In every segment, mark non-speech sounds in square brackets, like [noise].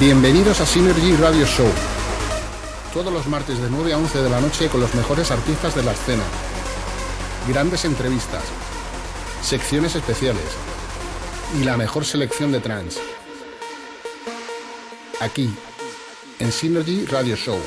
Bienvenidos a Synergy Radio Show. Todos los martes de 9 a 11 de la noche con los mejores artistas de la escena. Grandes entrevistas, secciones especiales y la mejor selección de trance. Aquí, en Synergy Radio Show.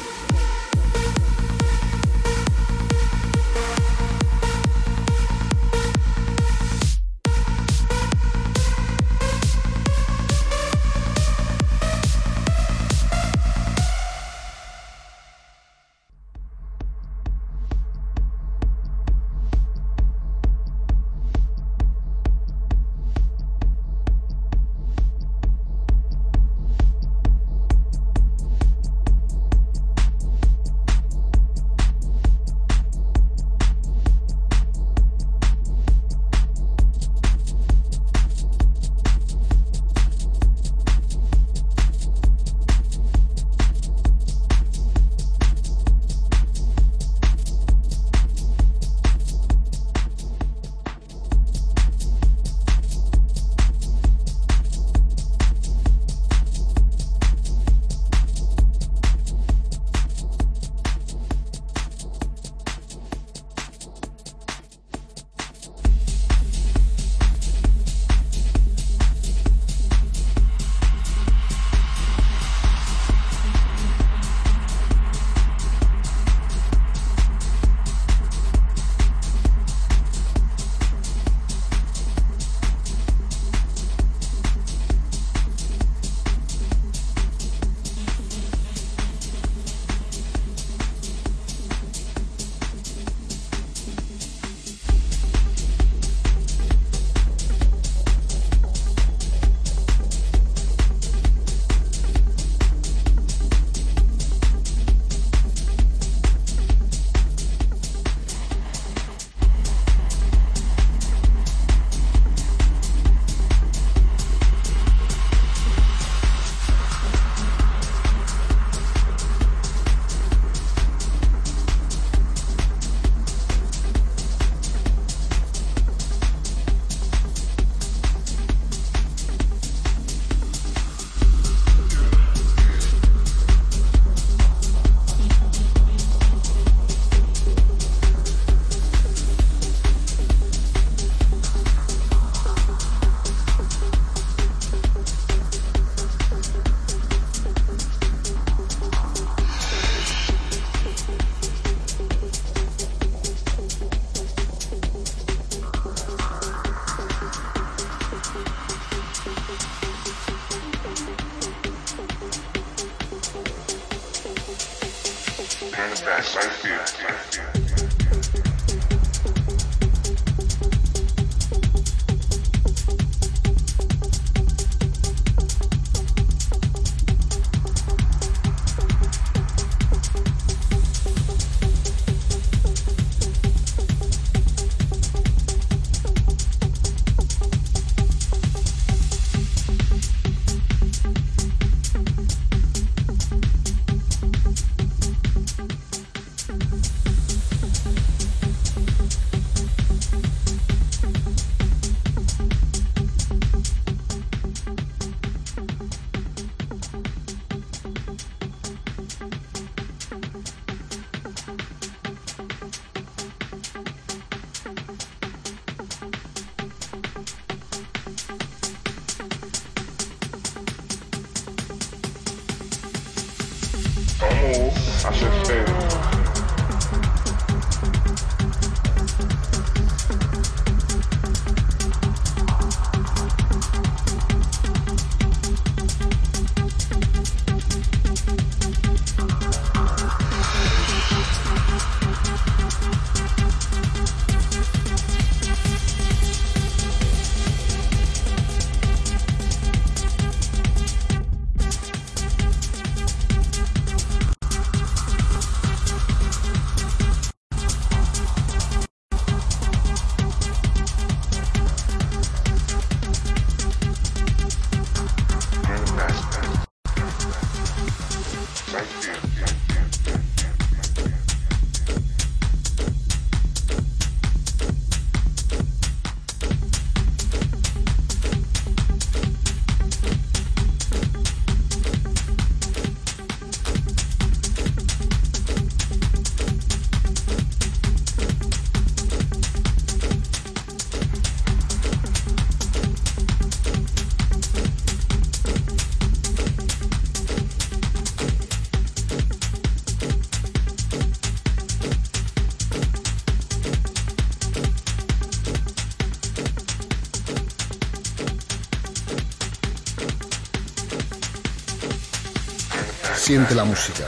Siente la música.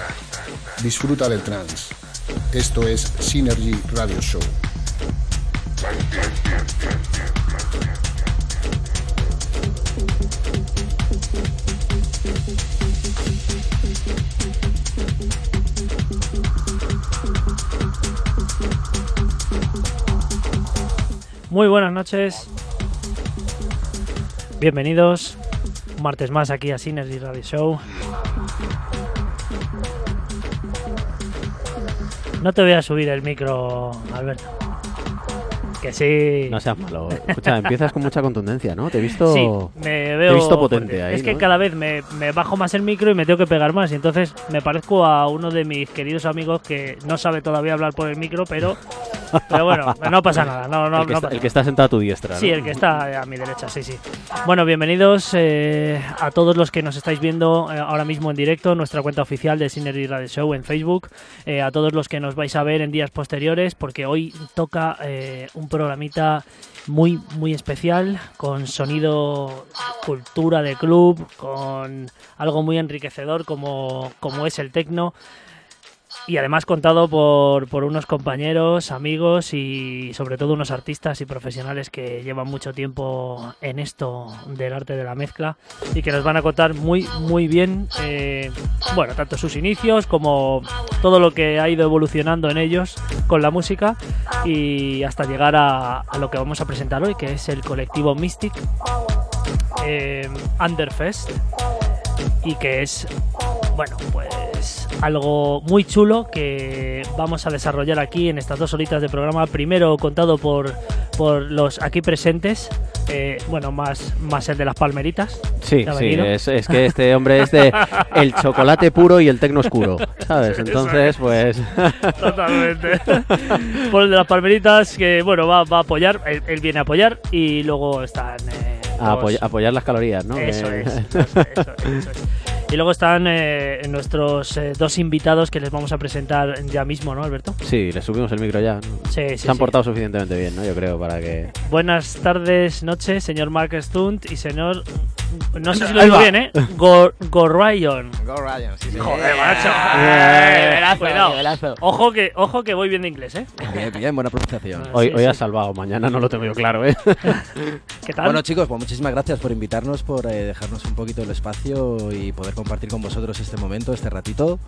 Disfruta del trance. Esto es Synergy Radio Show. Muy buenas noches. Bienvenidos. Un martes más aquí a Synergy Radio Show. No te voy a subir el micro, Alberto. Que sí. No seas malo. Escucha, empiezas con mucha contundencia, ¿no? Te he visto. Sí, me te veo. he visto potente ahí. es que ¿no? cada vez me, me bajo más el micro y me tengo que pegar más. Y entonces me parezco a uno de mis queridos amigos que no sabe todavía hablar por el micro, pero. Pero bueno, no pasa nada. No, no, el, que no está, pasa el que está sentado a tu diestra. Sí, el que está a mi derecha, sí, sí. Bueno, bienvenidos eh, a todos los que nos estáis viendo eh, ahora mismo en directo, nuestra cuenta oficial de Synergy Radio Show en Facebook, eh, a todos los que nos vais a ver en días posteriores, porque hoy toca un programita muy, muy especial, con sonido, cultura de club, con algo muy enriquecedor como, como es el tecno. Y además contado por, por unos compañeros, amigos y sobre todo unos artistas y profesionales que llevan mucho tiempo en esto del arte de la mezcla y que nos van a contar muy muy bien, eh, bueno, tanto sus inicios como todo lo que ha ido evolucionando en ellos con la música y hasta llegar a, lo que vamos a presentar hoy, que es el colectivo Mystic eh, Underfest y que es, bueno, pues algo muy chulo que vamos a desarrollar aquí en estas dos horitas de programa. Primero contado por, por los aquí presentes, eh, bueno, más, más el de las palmeritas. Sí, ¿Te ha sí, es, es que este hombre es de [laughs] el chocolate puro y el tecno oscuro, ¿sabes? Entonces, pues... [laughs] Totalmente. por el de las palmeritas que, bueno, va, va a apoyar, él, él viene a apoyar y luego están... eh, A apoy- apoyar las calorías, ¿no? Eso Eh, es, [laughs] eso es, eso es, eso es. Y luego están eh, nuestros eh, dos invitados que les vamos a presentar ya mismo, ¿no, Alberto? Sí, le subimos el micro ya. ¿no? Sí, sí. Se han sí. portado suficientemente bien, ¿no? Yo creo, para que... Buenas tardes, noches, señor Mark Stunt y señor. No sé si lo digo bien, ¿eh? [laughs] Gor Gorryon. Go Ryan, sí, sí. Joder, macho. Eh, nivelazo. Ojo que, ojo que voy bien de inglés, ¿eh? Bien, bien, buena pronunciación. Hoy, sí, hoy sí. has salvado, mañana no lo tengo yo claro, ¿eh? [laughs] ¿Qué tal? Bueno chicos, pues muchísimas gracias por invitarnos, por eh, dejarnos un poquito el espacio y poder compartir con vosotros este momento, este ratito.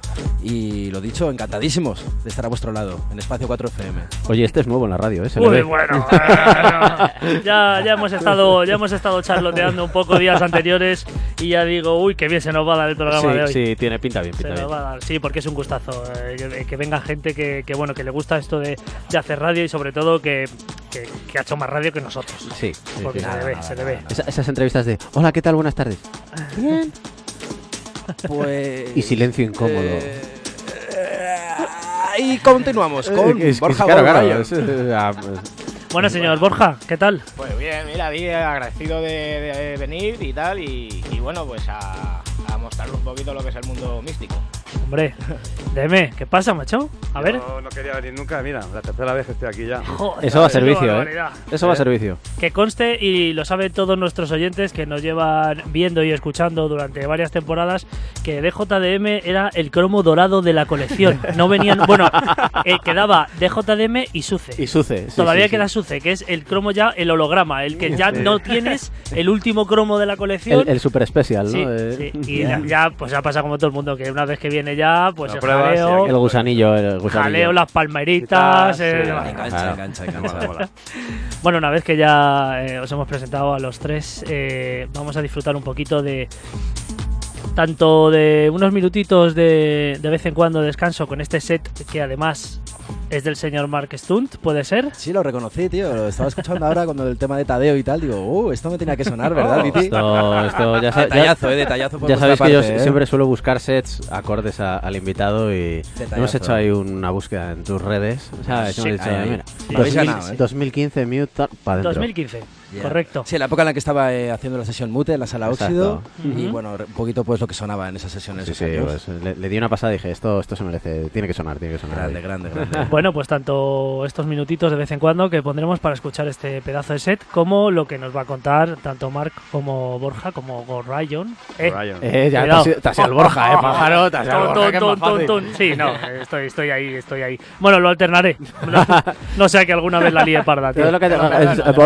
Y lo dicho, encantadísimos de estar a vuestro lado en Espacio 4 FM. Oye, este es nuevo en la radio, ¿eh? Se Uy, bueno, bueno. [laughs] [laughs] ya, ya hemos estado, ya hemos estado charloteando un poco días anteriores y ya digo, uy, qué bien se nos va a dar el programa de hoy. Sí, sí, tiene pinta bien, Se pinta nos bien. va a dar, sí, porque es un gustazo eh, que, que venga gente que, que, bueno que le gusta esto de, de hacer radio y sobre todo que, que- que ha hecho más radio que nosotros. Sí, sí, Porque sí. se le ve, se le ve. Esa- esas entrevistas de, hola, ¿qué tal? Buenas tardes. Bien. Pues... Y silencio incómodo. eh, y continuamos con Eh, es- es- Borja claro, Go claro, Ryan. es- eh, ah, pues, Bueno, señor Borja, ¿qué tal? Pues bien, mira, bien agradecido de, de venir y tal, y, y bueno, pues a, a mostrarle un poquito lo que es el mundo místico. Hombre, dime, ¿qué pasa, macho? A ver. Yo no quería venir nunca, mira, la tercera vez que estoy aquí ya. Joder, Eso va a servicio, ¿eh? Eso va a servicio. Que conste, y lo saben todos nuestros oyentes que nos llevan viendo y escuchando durante varias temporadas, que DJDM era el cromo dorado de la colección. No venían. [laughs] Bueno, eh, quedaba DJDM y Suce. Y Suce. sí, Todavía sí, sí. queda Suce, que es el cromo ya, el holograma, el que ya Sí. no tienes, el último cromo de la colección. El, el super especial, ¿no? Sí, Eh, sí, [laughs] y ya, ya, pues ya pasa como todo el mundo, que una vez que viene ya, pues el pruebas jaleo, El gusanillo, el gusanillo. jaleo, las palmeritas. Eh, sí. [laughs] Bueno, una vez que ya eh, os hemos presentado a los tres, eh, vamos a disfrutar un poquito de tanto de unos minutitos de, de vez en cuando de descanso con este set que además es del señor Mark Stunt, ¿puede ser? Sí, lo reconocí, tío. Lo estaba escuchando ahora con el tema de Tadeo y tal. Digo, uh, esto me tenía que sonar, ¿verdad, Viti? Esto, esto [laughs] ya, Detallazo, eh, detallazo por ya sabéis que yo ¿eh? siempre suelo buscar sets acordes a- al invitado y Detallazo. hemos hecho ahí una búsqueda en tus redes. ¿sabes? Sí, Hemos dicho, ahí, mira, habéis 2000 ganado, ¿eh? 2015 Mute para adentro. 2015, Correcto. Sí, en la época en la que estaba eh, haciendo la sesión Mute en la sala Exacto. Óxido. Y bueno, un poquito pues lo que sonaba en esas sesiones. Sí, sí, pues, le, le di una pasada y dije, esto, esto se merece, tiene que sonar, tiene que sonar. Grande, grande, [laughs] grande. bueno, pues tanto estos minutitos de vez en cuando que pondremos para escuchar este pedazo de set, como lo que nos va a contar tanto Mark como Borja, como Gorrayon. Eh, Ryan. Eh, ya te has, ido- te has ido al Borja, eh, [laughs] pájaro, te has ido al Ton, Borja, ton, ton, ton. Sí, no, [laughs] estoy, estoy ahí, estoy ahí. Bueno, lo alternaré. No, no sea que alguna vez la líe parda, tío.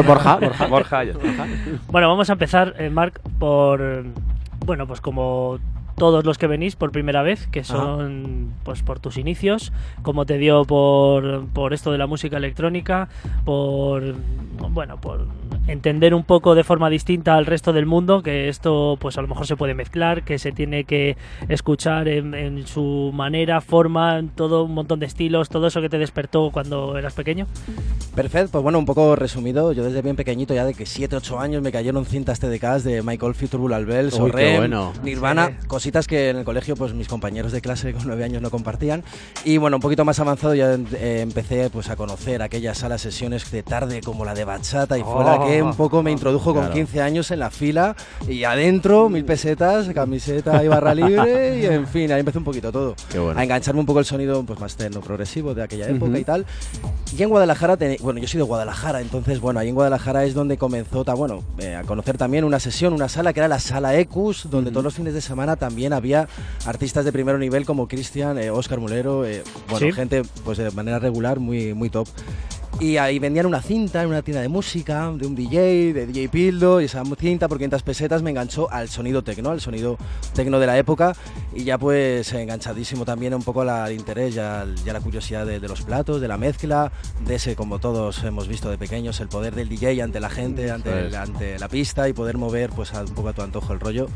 Borja, Borja. Borja, ya está. [laughs] Bueno, vamos a empezar, eh, Marc, por. Bueno, pues como todos los que venís por primera vez, que son pues por tus inicios, cómo te dio por, por esto de la música electrónica, por bueno, por entender un poco de forma distinta al resto del mundo, que esto pues a lo mejor se puede mezclar, que se tiene que escuchar en, en su manera, forma, todo un montón de estilos, todo eso que te despertó cuando eras pequeño. Perfecto, pues bueno, un poco resumido, yo desde bien pequeñito, ya de que 7, 8 años me cayeron cintas TDKs de Michael Field, Turbulal Bells, Uy, qué Orem, bueno. Nirvana, Sí. cositas que en el colegio pues mis compañeros de clase con 9 años no compartían. Y bueno, un poquito más avanzado ya eh, empecé pues a conocer aquellas salas sesiones de tarde como la de bachata y fue la que un poco me introdujo con Claro. 15 años en la fila y adentro mil pesetas, camiseta y barra libre y en fin, ahí empezó un poquito todo Qué bueno. a engancharme un poco el sonido pues más techno progresivo de aquella época Ujú. y tal. Y en Guadalajara, teni- bueno, yo soy de Guadalajara, entonces, bueno, ahí en Guadalajara es donde comenzó, ta- bueno, eh, a conocer también una sesión, una sala que era la Sala Ecus, donde todos los fines de semana también había artistas de primer nivel como Cristian, eh, Oscar Mulero, eh, bueno, Sí. gente pues de manera regular muy, muy top. Y ahí vendían una cinta en una tienda de música, de un DJ, de DJ Pildo, y esa cinta por 500 pesetas me enganchó al sonido tecno, al sonido tecno de la época, y ya pues enganchadísimo también un poco al interés, ya, al- ya la curiosidad de, de los platos, de la mezcla, de ese, como todos hemos visto de pequeños, el poder del DJ ante la gente, ante, Eso el- es. ante la pista y poder mover pues a- un poco a tu antojo el rollo.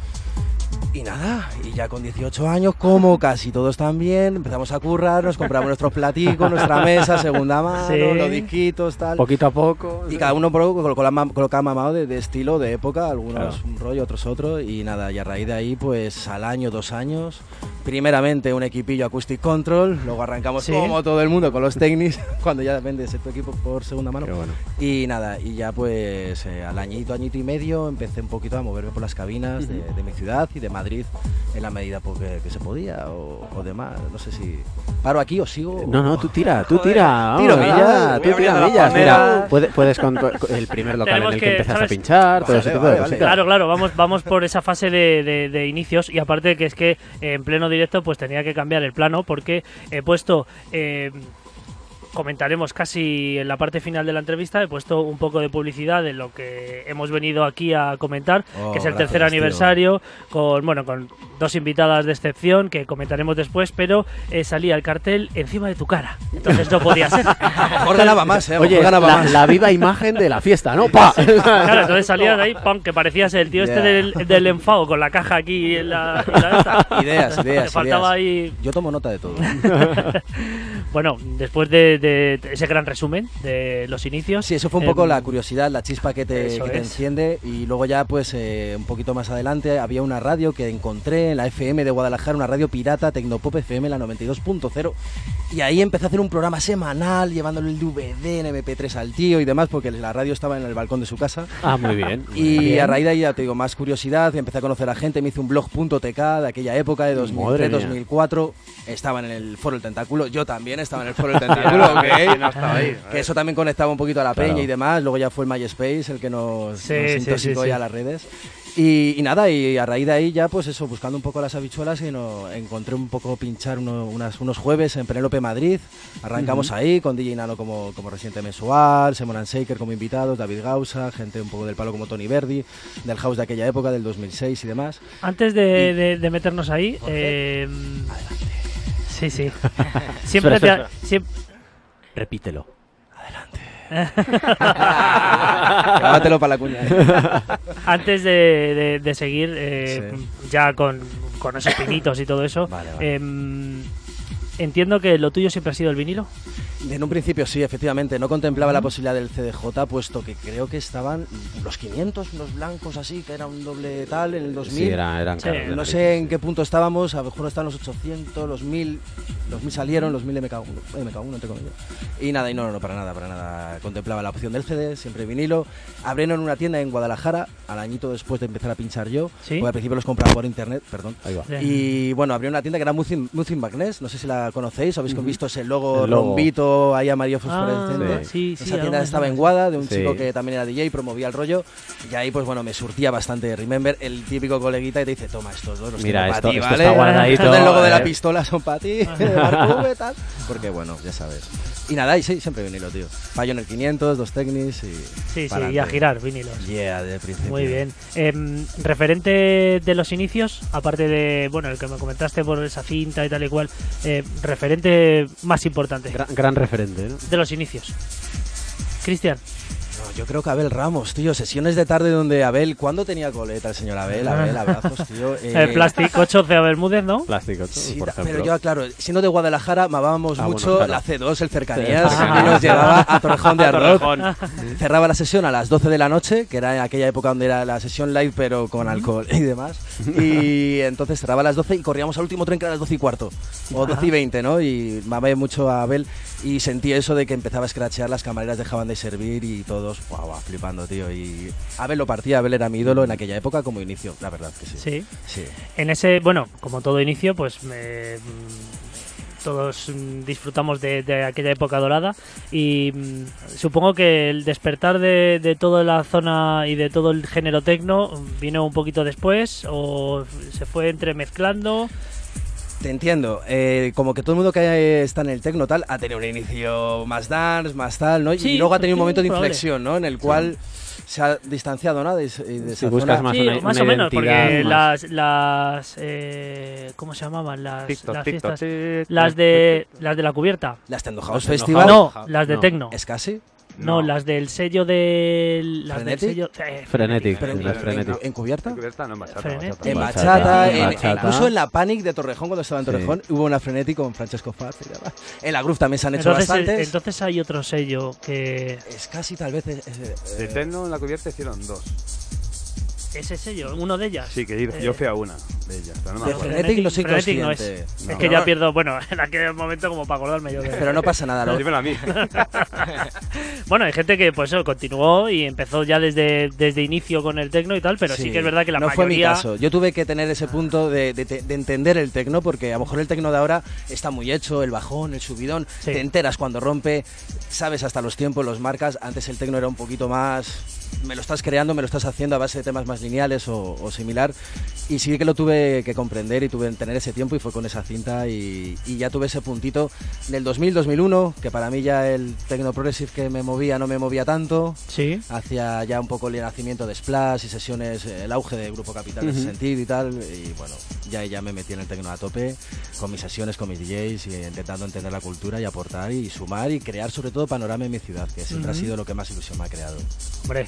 Y nada, y ya con 18 años, como casi todos también, empezamos a currar, nos compramos nuestros platicos, nuestra mesa, segunda mano, Sí. los disquitos, tal. Poquito a poco. Y cada uno con, con la ma- colocaba mamado de, de estilo, de época, algunos Claro. un rollo, otros otro, y nada, y a raíz de ahí, pues al año, dos años, primeramente un equipillo Acoustic Control, luego arrancamos Sí. como todo el mundo con los Technics, [laughs] cuando ya vendes tu equipo por segunda mano. Bueno. Y nada, y ya pues eh, al añito, añito y medio empecé un poquito a moverme por las cabinas de, de mi ciudad y de Madrid en la medida pues, que, se podía o, o demás. No sé si paro aquí o sigo. No, no, tú tira, tú tira. Tiro vamos, tú tira. Mira, palmeras. puedes, puedes con el primer local Tenemos en el que, que, a pinchar, todo Vale, ese tipo vale, de vale. cositas. Claro, claro, vamos, vamos por esa fase de, de- de inicios y aparte que es que en pleno directo pues tenía que cambiar el plano porque he puesto... eh, comentaremos casi en la parte final de la entrevista. He puesto un poco de publicidad de lo que hemos venido aquí a comentar, Oh, que es el gracias, tercer tío. aniversario, con bueno, con dos invitadas de excepción que comentaremos después, pero eh, salía el cartel encima de tu cara. Entonces no podía ser. [laughs] Mejor ganaba más, eh. a lo Oye, mejor ganaba la, más. la viva imagen de la fiesta, ¿no? [laughs] ¡Pa! Claro, entonces salías de ahí, pam, que parecías el tío este Ya. del, del enfado con la caja aquí en la, en la esta. Ideas, [laughs] ideas, Te faltaba ideas. ahí. Yo tomo nota de todo. Bueno, después de, de ese gran resumen de los inicios. Sí, eso fue un poco em, la curiosidad, la chispa que te, que te enciende. Y luego ya, pues, eh, un poquito más adelante, había una radio que encontré en la FM de Guadalajara, una radio pirata, Tecnopop FM, la 92.0. Y ahí empecé a hacer un programa semanal, llevándole el DVD en MP3 al tío y demás, porque la radio estaba en el balcón de su casa. Ah, muy bien. muy Y bien. a raíz de ahí ya te digo, más curiosidad, empecé a conocer a gente, me hice un blog.tk de aquella época, de Madre mía. 2003-2004, estaban en el foro del tentáculo, yo también estaba en el foro del [laughs] tentáculo, ok. ¿Quién no estaba ahí? Que eso también conectaba un poquito a la Claro. peña y demás. Luego ya fue el MySpace el que nos, Sí, nos sí, intoxicó sí, sí. ya las redes. Y, y nada, y a raíz de ahí ya, pues eso, buscando un poco las habichuelas y no, encontré un poco pinchar uno- unas, unos jueves en Penélope Madrid. Arrancamos ahí con DJ Nano como, como residente mensual, Simon and Shaker como invitados, David Gausa, gente un poco del palo como Tony Verdi, del house de aquella época, del 2006 y demás. Antes de, de- de meternos ahí. eh, sí, sí. [laughs] Siempre te espera, ha- siem- [laughs] Grábatelo para la cuña. ¿eh? [laughs] antes de, de- de seguir eh, ya con, con esos pinitos y todo eso, Vale, vale. em, entiendo que lo tuyo siempre ha sido el vinilo. En un principio sí, efectivamente. No contemplaba la posibilidad del CDJ, puesto que creo que estaban los 500, los blancos así, que era un doble tal, en el 2000. Sí, era- eran Sí, caros de No sé en sí. qué punto estábamos, a lo mejor estaban los 800, los 1000, los 1000 salieron, los 1000 MK1, MK1 entre comillas. Y nada, y no, no, no, para nada, para nada. Contemplaba la opción del CD, siempre vinilo. Abrieron una tienda en Guadalajara, al añito después de empezar a pinchar yo, Sí. porque al principio los compraba por internet, perdón. Ahí va. Sí. Y bueno, abrió una tienda que era Muzzin, Muzzin Magnes, no sé si la conocéis, habéis visto ese logo, El logo. rombito ahí amarillo fosforescente. Ah, sí, sí, Esa tienda estaba en Guada, de un chico que también era DJ, promovía el rollo. Y ahí, pues bueno, me surtía bastante. Remember, el típico coleguita y te dice: Toma estos dos, los Mira, tengo esto- para ti, esto ¿vale? está guardadito, [laughs] del logo de la eh. pistola son para ti. [laughs] [laughs] Porque bueno, ya sabes. Y nada, y sí, siempre vinilo, tío. Pioneer 500, dos Technics y. Sí, sí, y a girar vinilos. Yeah, de principio. Muy bien. Em, referente de los inicios, aparte de, bueno, el que me comentaste por esa cinta y tal y cual, eh, referente más importante Gran, gran referente, ¿no? de los inicios. Cristian, yo creo que Abel Ramos, tío. Sesiones de tarde donde Abel. ¿Cuándo tenía coleta el señor Abel? Abel, abrazos, tío. [laughs] Eh, el Plastic 8 de Bermúdez, ¿no? Plástico, Sí, por ejemplo. pero yo, claro, siendo de Guadalajara, mamábamos Ah, bueno, mucho claro. la C2, el cercanías, Sí. que nos llevaba a Torrejón de [laughs] Ardoz. Torrejón. Cerraba la sesión a las 12 de la noche, que era en aquella época donde era la sesión live, pero con alcohol y demás. [laughs] Y entonces cerraba a las 12 y corríamos al último tren que era a las 12 y cuarto, o 12 y 20, ¿no? Y mamé mucho a Abel y sentí eso de que empezaba a escrachear, las camareras dejaban de servir y todos, guau, guau, flipando, tío. Y Abel lo partía, Abel era mi ídolo en aquella época como inicio, la verdad que sí. Sí. Sí. En ese, bueno, como todo inicio, pues me- mm, todos mm, disfrutamos de, de aquella época dorada y mm, supongo que el despertar de, de toda la zona y de todo el género tecno vino un poquito después o se fue entremezclando. Te entiendo, eh, como que todo el mundo que está en el tecno tal ha tenido un inicio más dance, más tal, ¿no? Sí, y luego ha tenido un momento de inflexión, ¿no? En el cual se ha distanciado, ¿no? De, de Si buscas zona. Más sí, una- más una o menos, porque más. las, las eh, ¿cómo se llamaban? Las, TikTok, las fiestas, TikTok, las de las de la cubierta. Las Tendo House Festival. No, las de No. tecno. ¿Es casi? No, las del sello del. Las del ¿Frenetic? sello. eh, Frenetic, Pero en, las en- Frenetic. en cubierta? En cubierta, no, en bachata, Frenet. bachata. En Bachata, bachata, en- bachata. incluso en la Panic de Torrejón, cuando estaba en Sí. Torrejón, hubo una Frenetic con Francesco Faz. y demás. En la Groove también se han hecho Entonces, eh, bastantes. entonces hay otro sello que. Es casi tal vez. es- es- De eh, Tecno en la cubierta hicieron dos. Ese sello, uno de ellas. Sí, que yo, Eh, yo fui a una de ellas, pero no me de acuerdo. Frenetic no soy Frenetic no es. Es que ya pierdo, bueno, [laughs] en aquel momento como para acordarme yo de. Pero no pasa nada. lo- Dímelo a mí. [laughs] Bueno, hay gente que pues eso, continuó y empezó ya desde, desde inicio con el tecno y tal, pero sí, que es verdad que la no mayoría. fue mi caso. Yo tuve que tener ese punto de, de- de entender el tecno, porque a lo mejor el tecno de ahora está muy hecho, el bajón, el subidón, Sí. te enteras cuando rompe, sabes hasta los tiempos, los marcas. Antes el tecno era un poquito más. Me lo estás creando, me lo estás haciendo a base de temas más lineales o, o similar. Y sí que lo tuve que comprender y tuve que tener ese tiempo y fue con esa cinta y, y ya tuve ese puntito del 2000-2001, que para mí ya el tecno progressive que me movía no me movía tanto Sí. hacia ya un poco el nacimiento de Splash y sesiones, eh, el auge de Grupo Capital en ese Ujú. sentido y tal. Y bueno, ya, ya me metí en el tecno a tope con mis sesiones, con mis DJs y intentando entender la cultura y aportar y sumar y crear sobre todo panorama en mi ciudad, que siempre Ujú. ha sido lo que más ilusión me ha creado. Hombre.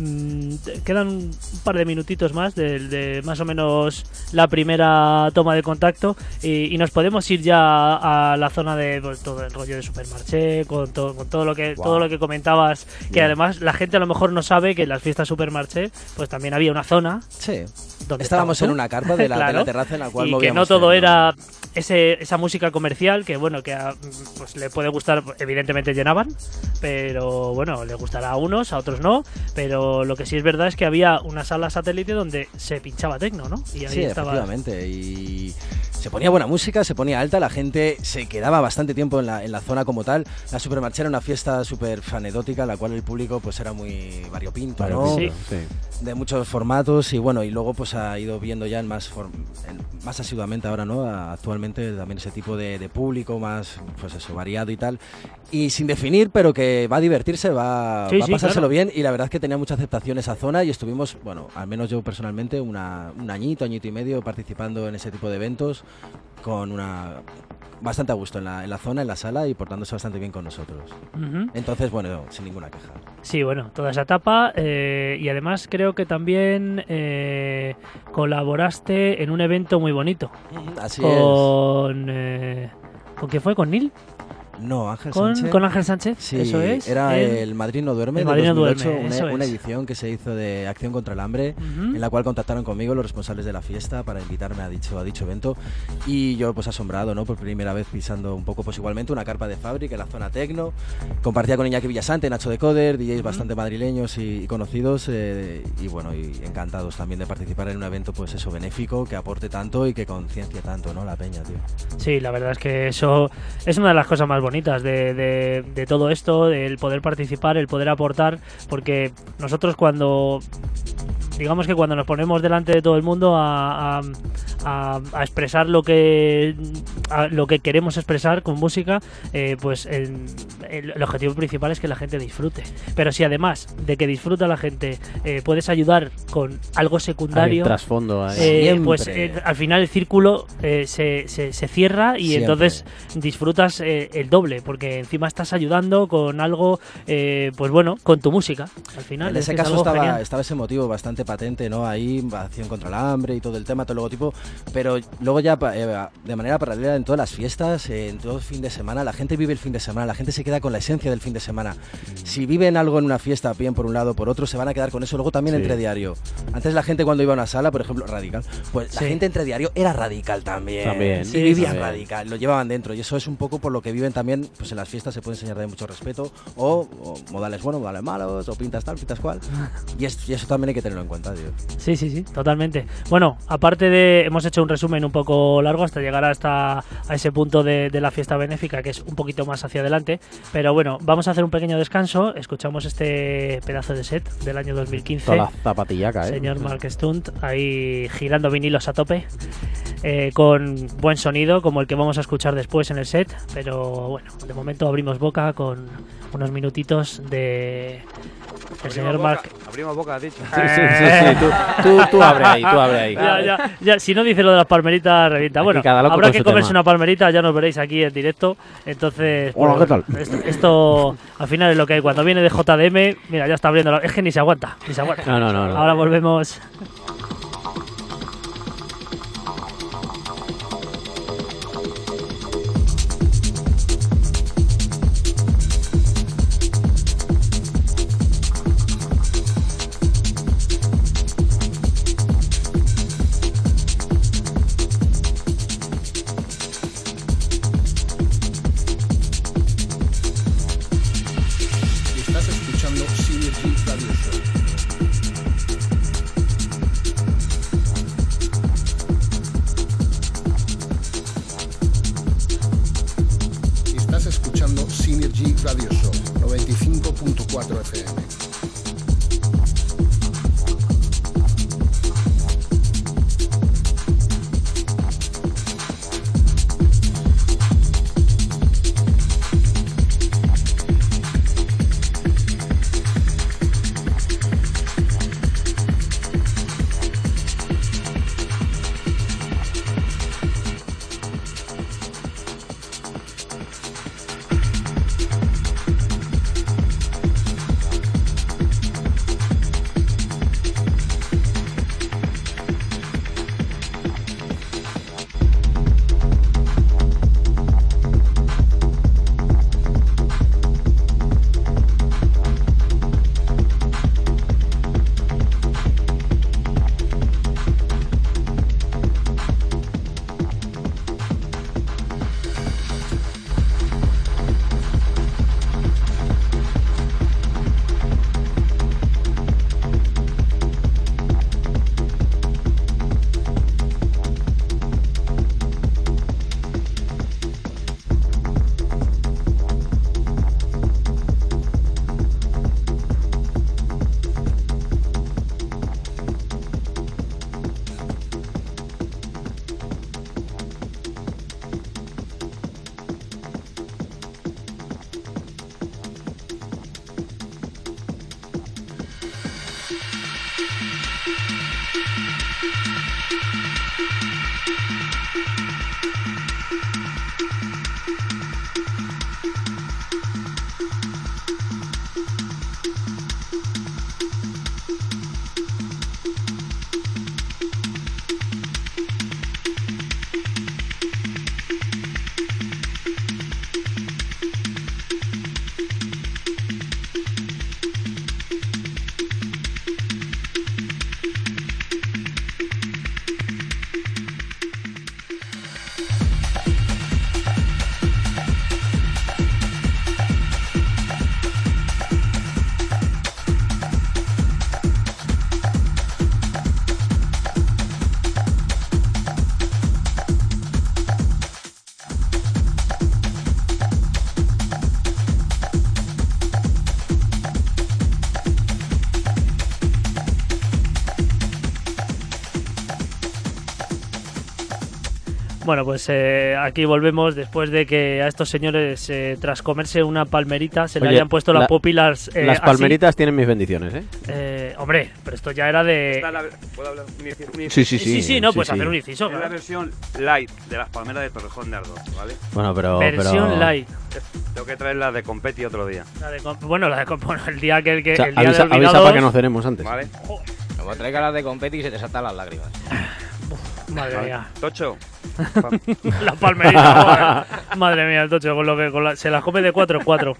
Mm, quedan un par de minutitos más de, de más o menos la primera toma de contacto y, y nos podemos ir ya a la zona de pues, todo el rollo de Supermarché con, todo con todo lo que Wow. todo lo que comentabas que Bien. además la gente a lo mejor no sabe que en las fiestas Supermarché pues también había una zona Sí, donde estábamos en una carpa de la, de la [laughs] Claro. terraza en la cual y que no todo era ese, esa música comercial que bueno que a- pues le puede gustar evidentemente llenaban pero bueno le gustará a unos a otros no pero lo que sí es verdad es que había una sala satélite donde se pinchaba tecno no y ahí Sí, estaba efectivamente. Y se ponía buena música, se ponía alta, la gente se quedaba bastante tiempo en la, en la zona como tal. La Supermarché era una fiesta súper anecdótica, la cual el público pues era muy variopinto, ¿no? Sí. sí. de muchos formatos y bueno y luego pues ha ido viendo ya en más form- en- más asiduamente ahora no A- actualmente también ese tipo de, de público más pues eso variado y tal y sin definir pero que va a divertirse va, Sí, va a sí, pasárselo claro. bien y la verdad es que tenía mucha aceptación esa zona y estuvimos bueno al menos yo personalmente una- un añito añito y medio participando en ese tipo de eventos con una bastante a gusto en la, en la zona en la sala y portándose bastante bien con nosotros. Entonces bueno sin ninguna queja. Sí bueno toda esa etapa eh, y además creo que también eh, colaboraste en un evento muy bonito. Así es. Con eh, con quién fue con Neil no Ángel con, Sánchez con Ángel Sánchez Sí, eso es era en- el Madrid no duerme El de Madrid no 2008, duerme, una, una edición que se hizo de Acción contra el Hambre, Ujú. en la cual contactaron conmigo los responsables de la fiesta para invitarme a dicho, a dicho evento y yo pues asombrado, ¿no? Por primera vez pisando un poco, pues igualmente una carpa de fábrica en la zona tecno, compartía con Iñaki Villasante, Nacho de Coder, DJs bastante madrileños y, y conocidos eh, y bueno, y encantados también de participar en un evento pues eso, benéfico, que aporte tanto y que conciencia tanto, ¿no? La peña, tío. Sí, la verdad es que eso es una de las cosas más bonitas de, de- de todo esto, el poder participar, el poder aportar, porque nosotros cuando digamos que cuando nos ponemos delante de todo el mundo a, a- a- a expresar lo que a lo que queremos expresar con música, eh, pues el, el- el objetivo principal es que la gente disfrute. Pero si además de que disfruta la gente eh, puedes ayudar con algo secundario, un trasfondo eh, pues eh, al final el círculo eh, se, se- se cierra y Siempre. entonces disfrutas eh, el doble, porque encima estás ayudando con algo, eh, pues bueno, con tu música. Al final En es ese es caso estaba, estaba ese motivo bastante patente, ¿no? Ahí, acción contra el hambre y todo el tema, todo el logotipo. Pero luego ya eh, de manera paralela en todas las fiestas, eh, en todo el fin de semana, la gente vive el fin de semana, la gente se queda con la esencia del fin de semana. Si viven algo en una fiesta, bien por un lado, por otro, se van a quedar con eso luego también Sí. entre diario. Antes la gente cuando iba a una sala, por ejemplo, radical, pues la gente entre diario era radical también. También. Y Sí, vivían también. radical, lo llevaban dentro. Y eso es un poco por lo que viven también, pues en las fiestas se puede enseñar de mucho respeto, o, o modales buenos, modales malos, o pintas tal, pintas cual. [laughs] Y, es- y eso también hay que tenerlo en cuenta, tío. Sí, sí, sí, totalmente. Bueno, aparte de, hemos hecho un resumen un poco largo hasta llegar hasta a ese punto de, de la fiesta benéfica que es un poquito más hacia adelante, pero bueno, vamos a hacer un pequeño descanso, escuchamos este pedazo de set del año 2015. Toda la zapatillaca, ¿eh? Señor Mark Stunt, ahí girando vinilos a tope, eh, con buen sonido, como el que vamos a escuchar después en el set. Pero bueno, de momento abrimos boca con unos minutitos de el señor Abrimos Mark. boca, Abrimos boca, has dicho. Sí, sí, sí, sí, Tú, tú, tú abre ahí, tú abre ahí. Ya, ya, ya, si no dice lo de las palmeritas, revienta. Aquí Bueno, cada loco habrá que comerse tema. una palmerita, ya nos veréis aquí en directo. Entonces, Hola, pues, ¿qué tal? Esto, esto, al final es lo que hay. Cuando viene de JDM, mira, ya está abriendo. la- Es que ni se aguanta, ni se aguanta. No, no, no. no. Ahora volvemos. Bueno, pues eh, aquí volvemos después de que a estos señores, eh, tras comerse una palmerita, se le hayan puesto la- las pupilas. eh, Las así. palmeritas tienen mis bendiciones, ¿eh? Eh, hombre, pero esto ya era de. La- ¿Puedo hablar? Un inciso- un. Sí, sí, Sí, sí, sí. no, sí, pues sí. hacer un inciso. Es la versión light de las palmeras de Torrejón de Ardoz, ¿vale? Bueno, pero... Versión pero- light. Tengo que traer la de Competi otro día, La de comp- bueno, la de comp- [laughs] bueno, el día que, que O sea, el día avisa, avisa para que nos cenemos antes. ¿vale? Como traiga las de competi y se te saltan las lágrimas. Madre mía. Tocho, [laughs] La palmerita. Madre mía, el tocho, con lo que con la- se las come de 4 en 4.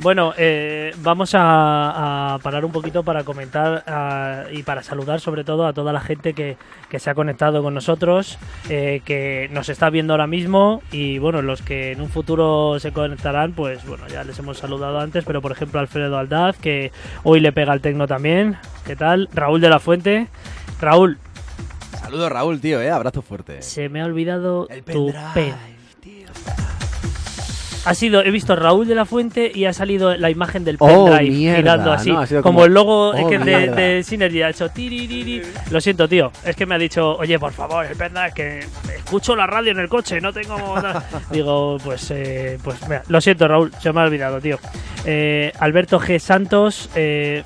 Bueno, eh, vamos a, a parar un poquito para comentar y para saludar sobre todo a toda la gente que, que se ha conectado con nosotros, eh, que nos está viendo ahora mismo y bueno, los que en un futuro se conectarán, pues bueno, ya les hemos saludado antes, pero por ejemplo Alfredo Aldaz, que hoy le pega al tecno también. ¿Qué tal? Raúl de la Fuente. Raúl, Saludos, Raúl, tío, ¿eh? Abrazo fuerte. se me ha olvidado El tu pendrive, pen. tío. Ha sido, he visto Raúl de la Fuente y ha salido la imagen del Oh, pendrive mierda, girando así, no, como, como- el logo Oh, que de, de Synergy ha hecho tiririri. Lo siento, tío, es que me ha dicho, oye, por favor, el pendrive, que escucho la radio en el coche, no tengo... nada". [laughs] Digo, pues, eh, pues mira, lo siento, Raúl, se me ha olvidado, tío. Eh, Alberto G. Santos, eh,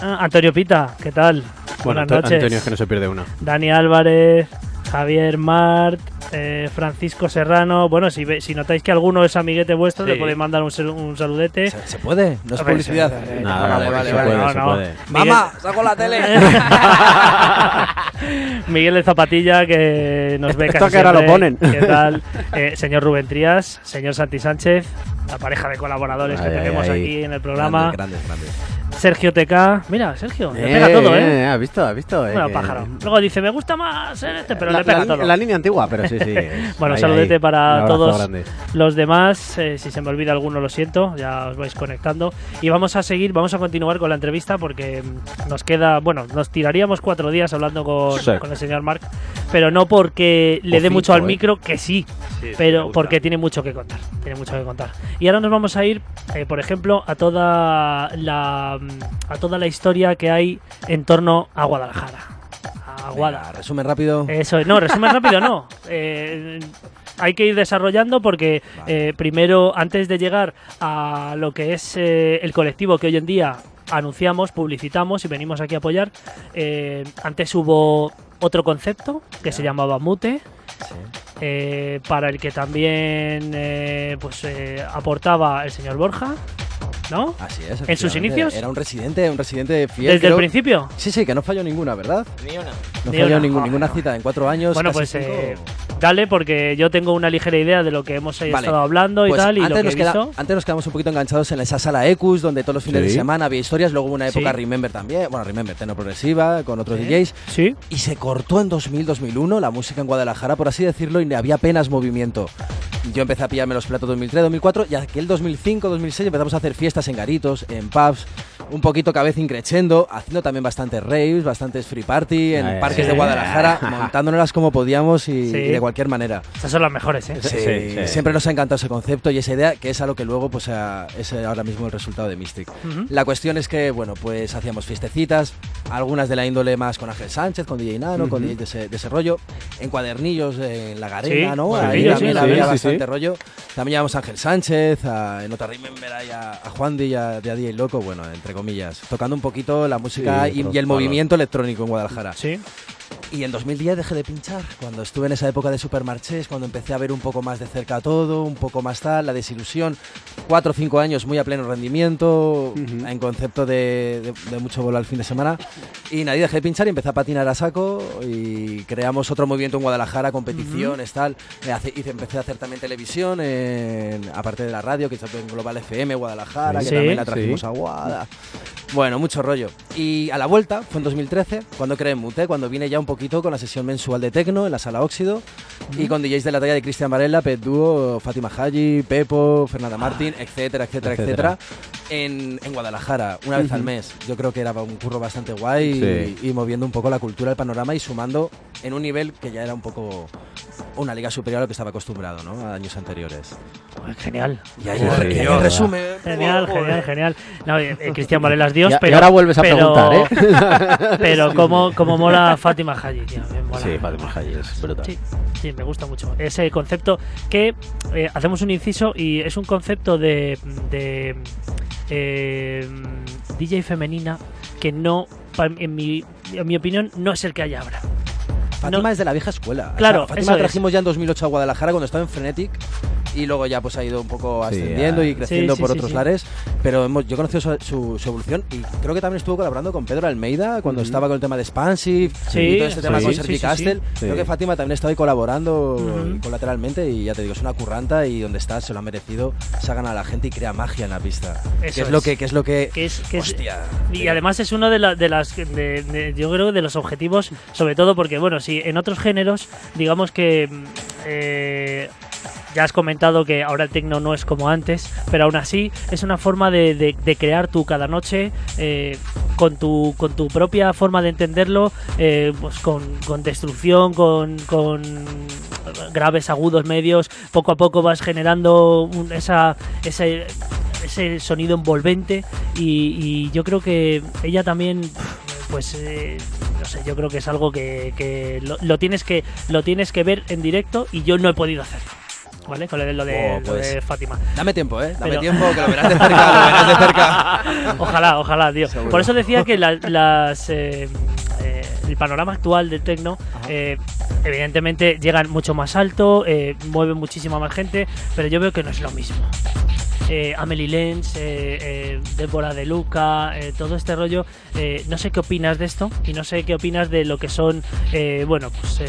Antonio Pita, ¿qué tal? Bueno, Buenas noches. Antonio es que no se pierde una. Dani Álvarez, Javier Mart, eh, Francisco Serrano. Bueno, si, ve- si notáis que alguno es amiguete vuestro, Sí. le podéis mandar un, un saludete. ¿Se, se puede? No es publicidad. eh. ¡Mamá! ¡Saco la tele! [laughs] Miguel de Zapatilla, que nos ve Esto casi que ahora lo ponen. ¿Qué tal? [laughs] Eh, señor Rubén Trías, señor Santi Sánchez, la pareja de colaboradores que Ay, tenemos ay. aquí en el programa. Grandes, grandes, Sergio TK. Mira, Sergio, le Eh, pega todo, ¿eh? ¿Has visto? ¿Has visto? Eh, Bueno, pájaro. Luego dice, me gusta más este, pero la, le pega la- todo. la línea antigua, pero sí, sí. [laughs] Bueno, ahí, saludete ahí. para todos. grande. Los demás, eh, si se me olvida alguno, lo siento, ya os vais conectando. Y vamos a seguir, vamos a continuar con la entrevista porque mm, nos queda, bueno, nos tiraríamos cuatro días hablando con, Sí. con el señor Mark, pero no porque le dé mucho al eh. micro, que sí, pero porque tiene mucho que contar, tiene mucho que contar. Y ahora nos vamos a ir, eh, por ejemplo, a toda la mm, a toda la historia que hay en torno a Guadalajara. A Guadalajara. Venga, resumen rápido. Eso es, no, resumen rápido no. [laughs] Eh, hay que ir desarrollando porque Vale. eh, primero, antes de llegar a lo que es eh, el colectivo que hoy en día anunciamos, publicitamos y venimos aquí a apoyar, antes hubo otro concepto que se llamaba Mute. eh, para el que también eh, pues eh, aportaba el señor Borja, ¿no? Así es. ¿En sus inicios? Era un residente, un residente fiel. Desde el creo- principio. Sí, sí, que no falló ninguna, ¿verdad? Ni una. No Ni falló una. ningún- ninguna cita en cuatro años. Bueno, pues eh, dale, porque yo tengo una ligera idea de lo que hemos Vale. estado hablando y Pues tal, y lo antes, que nos he queda- visto. antes nos quedamos un poquito enganchados en esa sala Ecus, donde todos los fines de Sí. semana había historias. Luego hubo una época Sí. Remember también. Bueno, Remember, Teno Progresiva, con otros Sí. DJs. Sí, Y se cortó en 2000-2001 la música en Guadalajara, por así decirlo, y había apenas movimiento. Yo empecé a pillarme los platos 2003-2004 y aquel 2005-2006 empezamos a hacer fiestas en garitos, en pubs, un poquito cabeza increchendo, haciendo también bastantes raves, bastantes free party, en Ay, parques sí. de Guadalajara, [laughs] montándolas como podíamos y, Sí. y de cualquier manera. esas son las mejores, ¿eh? Sí, Sí, sí. Siempre nos ha encantado ese concepto y esa idea, que es a lo que luego pues, a- es ahora mismo el resultado de Mystic. Ujú. La cuestión es que, bueno, pues hacíamos fiestecitas, algunas de la índole más con Ángel Sánchez, con DJ Nano, con Ujú. DJ de ese, de ese rollo, en cuadernillos, en la garena, Sí, ¿no? Ahí también sí, había bastante sí. rollo. También llevamos a Ángel Sánchez, a, en otra Remember a, a Juan Di y a, y a DJ Loco, bueno, entre comillas, tocando un poquito la música Sí, y, y el movimiento electrónico en Guadalajara. Sí, Y en 2010 dejé de pinchar, cuando estuve en esa época de supermarchés, cuando empecé a ver un poco más de cerca todo, un poco más tal, la desilusión. Cuatro o cinco años muy a pleno rendimiento, Ujú. en concepto de, de- de mucho bolo al fin de semana. Y nadie dejé de pinchar y empecé a patinar a saco y creamos otro movimiento en Guadalajara, competiciones, tal. Me hace- hice- empecé a hacer también televisión, en- aparte de la radio, que hizo en Global FM, Guadalajara, que Sí, también la sí. trajimos a Guada. Thank you. Bueno, mucho rollo. Y a la vuelta, fue en 2013, cuando creé Mute, cuando vine ya un poquito con la sesión mensual de Tecno en la sala Óxido y con DJs de la talla de Cristian Varela, Pet Duo, Fátima Haji, Pepo, Fernanda Martín, etcétera, etcétera, etcétera. etcétera, en, en Guadalajara, una vez al mes. Yo creo que era un curro bastante guay Sí. y, y moviendo un poco la cultura, el panorama y sumando en un nivel que ya era un poco una liga superior a lo que estaba acostumbrado, ¿no? A años anteriores. genial. Y ahí, Sí, en- en resumen. Genial, genial, genial. No, eh, eh, Cristian Varela Dios, Y pero. ahora vuelves a pero- preguntar, ¿eh? [laughs] Pero como, como mola Fátima Haji, tío. mola. Sí, Fátima Haji es brutal. Sí, sí, me gusta mucho. Ese concepto que eh, hacemos un inciso y es un concepto de, de eh, DJ femenina que no, en mi, en mi opinión, no es el que hay ahora. Fátima No- es de la vieja escuela. Claro, O sea, Fátima la es. trajimos ya en 2008 a Guadalajara cuando estaba en Frenetic y luego ya pues ha ido un poco Sí, ascendiendo ah. y creciendo Sí, sí, por sí, otros sí. lares. Pero hemos, yo he conocido su, su- su evolución y creo que también estuvo colaborando con Pedro Almeida cuando estaba con el tema de Expansive Sí, y todo este tema sí, con sí, Sergi sí, sí. Castle. Sí. Creo que Fátima también estaba ahí colaborando Ujú. colateralmente y ya te digo, es una curranta y donde está se lo ha merecido, se ha ganado a la gente y crea magia en la pista. Eso que es, lo es. que, que es lo que... Que es, que es- Hostia. y tío. además es uno de, la- de las de- de- yo creo de los objetivos sobre todo porque bueno en otros géneros digamos que mm, eh, ya has comentado que ahora el tecno no es como antes pero aún así es una forma de, crear tú cada noche eh, con tu con tu propia forma de entenderlo eh, pues con, con destrucción con, graves agudos medios poco a poco vas generando esa ese ese sonido envolvente y yo creo que ella también pues eh, no sé yo creo que es algo que, que lo, lo tienes que lo tienes que ver en directo y yo no he podido hacerlo vale con lo de, lo de, Oh, lo pues. de Fátima Dame tiempo, ¿eh? Dame Pero- tiempo, que lo verás de [laughs] cerca, lo verás de cerca. [laughs] ojalá ojalá tío Seguro. por eso decía que la- las eh, eh, el panorama actual del tecno eh, evidentemente llegan mucho más alto eh, mueven muchísima más gente pero yo veo que no es lo mismo eh, Amelie Lenz, eh, eh, Débora de Luca, eh, todo este rollo. no sé qué opinas de esto y no sé qué opinas de lo que son, eh, bueno, pues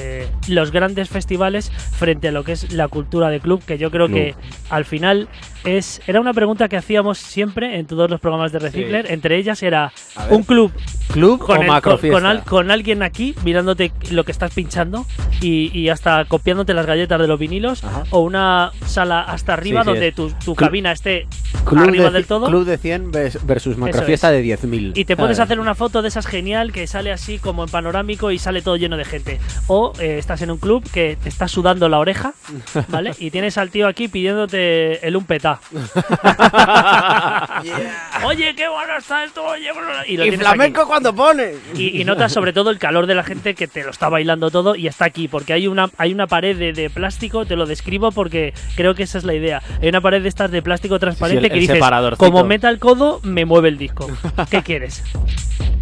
los grandes festivales frente a lo que es la cultura de club, que yo creo que al final es era una pregunta que hacíamos siempre en todos los programas de Recicler. Entre ellas era. Un club ¿Club con, o el- macrofiesta? con, con al- con alguien aquí mirándote lo que estás pinchando y, y hasta copiándote las galletas de los vinilos Ajá. o una sala hasta arriba Sí, sí, donde es. tu, tu cabina esté Club arriba de, del todo Club de 100 ves- versus macrofiesta de 10.000. y te puedes hacer una foto de esas genial que sale así como en panorámico y sale todo lleno de gente. O eh, estás en un club que te está sudando la oreja, [laughs] ¿vale? Y tienes al tío aquí pidiéndote el un petá. [laughs] [laughs] Oye, qué bueno está esto, oye, bueno", y lo ¿Y tienes flamenco aquí. cuando pone? Y, y notas sobre todo el calor de la gente que te lo está bailando todo y está aquí, porque hay una, hay una pared de, de plástico, te lo describo porque creo que esa es la idea. Hay una pared de estas de plástico transparente el- que el dices, como meta el codo, me mueve el disco. [laughs] ¿Qué quieres?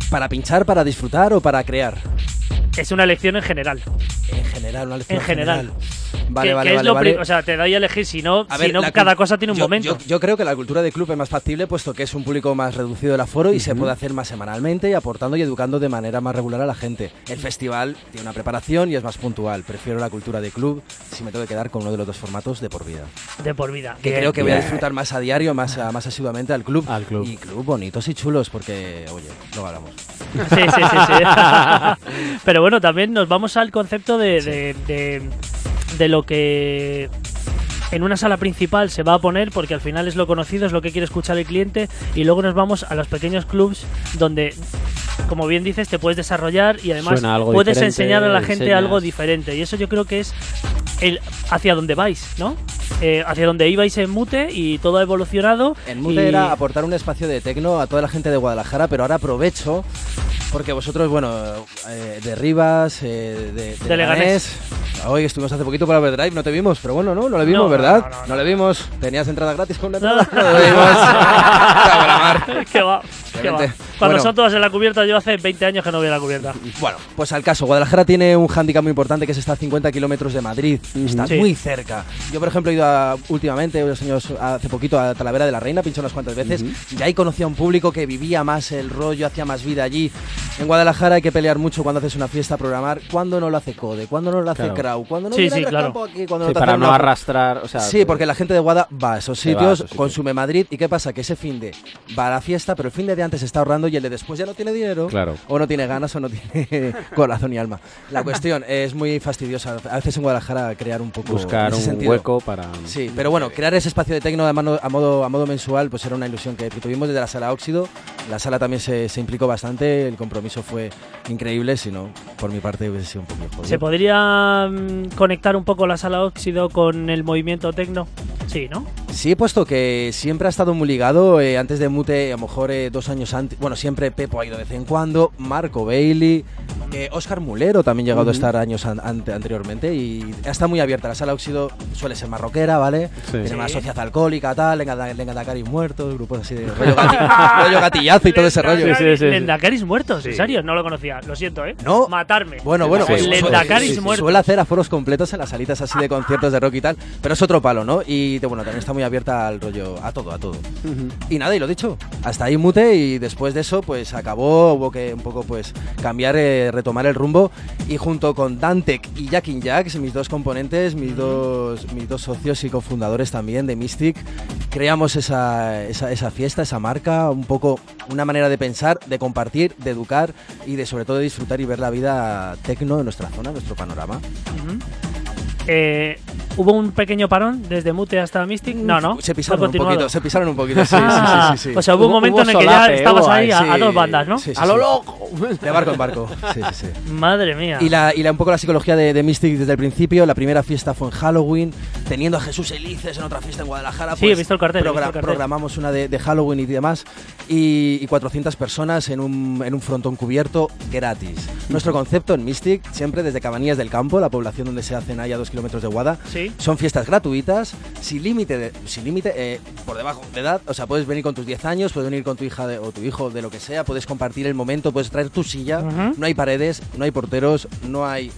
¿Para pinchar, para disfrutar o para crear? Es una elección en general. En general, una lección En general. Vale, que, vale, que es vale, lo vale. pri- O sea, te da a elegir, si no, A si ver, no cada cosa tiene un yo- momento. Yo, yo creo que la cultura de club es más factible puesto que es un público más reducido del aforo y se puede hacer más semanalmente y aportando y educando de manera más regular a la gente. El festival tiene una preparación y es más puntual. Prefiero la cultura de club si me tengo que quedar con uno de los dos formatos de por vida. de por vida. Que Bien, creo que voy a disfrutar más a diario, más, a- más asiduamente al club. Al club. Y club bonitos y chulos porque, oye, luego hablamos. Sí, sí, sí, sí. [laughs] [laughs] Pero bueno, también nos vamos al concepto de, de, de- de lo que en una sala principal se va a poner, porque al final es lo conocido, es lo que quiere escuchar el cliente, y luego nos vamos a los pequeños clubs donde, como bien dices, te puedes desarrollar y además puedes enseñar a la gente enseñas. algo diferente. Y eso yo creo que es el hacia donde vais, ¿no? Eh, hacia donde ibais en Mute y todo ha evolucionado. En Mute y- era aportar un espacio de tecno a toda la gente de Guadalajara, pero ahora aprovecho porque vosotros, bueno, eh, de Rivas, eh, de, de, De Leganés. Hoy estuvimos hace poquito para Overdrive, no te vimos, pero bueno, no, no le vimos, No, ¿verdad? no, le vimos. Tenías entrada gratis con No. entrada. No, le vimos. [laughs] La. ¿Qué va? Cuando Bueno. son todas en la cubierta, yo hace 20 años que no voy a la cubierta. Bueno, pues al caso, Guadalajara tiene un hándicap muy importante que es estar a 50 kilómetros de Madrid. Está Sí. muy cerca. Yo, por ejemplo, he ido a- últimamente, unos años hace poquito, a Talavera de la Reina, pinché unas cuantas veces, y ahí conocí a un público que vivía más el rollo, hacía más vida allí. En Guadalajara hay que pelear mucho cuando haces una fiesta, programar, cuando no lo hace Code, cuando no lo hace Claro. Crowd, cuando no Sí, sí, claro. Aquí, cuando Sí, no te para no una- arrastrar. O sea, Sí, porque la gente de Guada va a esos sitios. consume Madrid. ¿Y qué pasa? Que ese fin de va a la fiesta, pero el fin de, de antes está ahorrando y el de después ya no tiene dinero. Claro. O no tiene ganas o no tiene [laughs] corazón y alma. La cuestión es muy fastidiosa. A veces en Guadalajara crear un poco. buscar un sentido. hueco para. Sí, pero bueno, crear ese espacio de tecno a, modo, a modo mensual pues era una ilusión que, tuvimos desde la sala Óxido. La sala también se, se implicó bastante, el compromiso fue increíble, si no, por mi parte hubiese sido un poco jodido. ¿Se podría mm, conectar un poco la sala óxido con el movimiento tecno? Sí, ¿no? Sí, puesto que siempre ha estado muy ligado, eh, antes de Mute, a lo mejor eh, dos años antes, bueno, siempre Pepo ha ido de vez en cuando, Marco Bailey, eh, Oscar Mulero también ha llegado a estar años an- ante- anteriormente y está muy abierta. La sala Óxido suele ser más rockera, ¿vale? Tiene más sociedad alcohólica, tal, Lenga- Lengatacaris muertos, grupos así de [laughs] rollo, gati- rollo gatillazo y todo ese rollo. Sí, sí, sí. Lendacaris muertos, en Sí. serio, no lo conocía. Lo siento, ¿eh? No. Matarme. Bueno, bueno, pues Sí, sí, sí, muertos. suele hacer aforos completos en las salitas así de conciertos de rock y tal, pero es otro palo, ¿no? Y bueno, también está muy abierta al rollo, a todo, a todo. Y nada, y lo dicho, hasta ahí mute y después de eso pues acabó, hubo que un poco pues cambiar, eh, retomar el rumbo. Y junto con Dantec y Jackin Jacks, mis dos componentes, mis dos, mis dos socios y cofundadores también de Mystic, creamos esa, esa, esa fiesta, esa marca, un poco una manera de pensar, de compartir, de educar y de sobre todo de disfrutar y ver la vida tecno en nuestra zona, en nuestro panorama. Eh, ¿Hubo un pequeño parón desde Mute hasta Mystic? No, no. Se pisaron un poquito, se pisaron un poquito, sí, Ah, sí, sí, sí. O sea, hubo un Hubo- momento hubo en el que ya estabas ahí a, a dos bandas, ¿no? ¡A lo loco! De barco en barco. Sí, sí, sí. Madre mía. Y, la, y la, un poco la psicología de, de Mystic desde el principio. La primera fiesta fue en Halloween, teniendo a Jesús Elices en otra fiesta en Guadalajara. Sí, he visto el cartel, he visto el cartel. Programamos una de, de Halloween y demás. Y, y 400 personas en un, en un frontón cubierto gratis. Nuestro concepto en Mystic, siempre desde Cabanillas del Campo, la población donde se hacen ahí a dos kilómetros de Guada, Sí. Son fiestas gratuitas, sin límite, de- sin límite eh, por debajo de edad. O sea, puedes venir con tus 10 años, puedes venir con tu hija de- o tu hijo de lo que sea, puedes compartir el momento, puedes traer tu silla. Ujú. No hay paredes, no hay porteros, no hay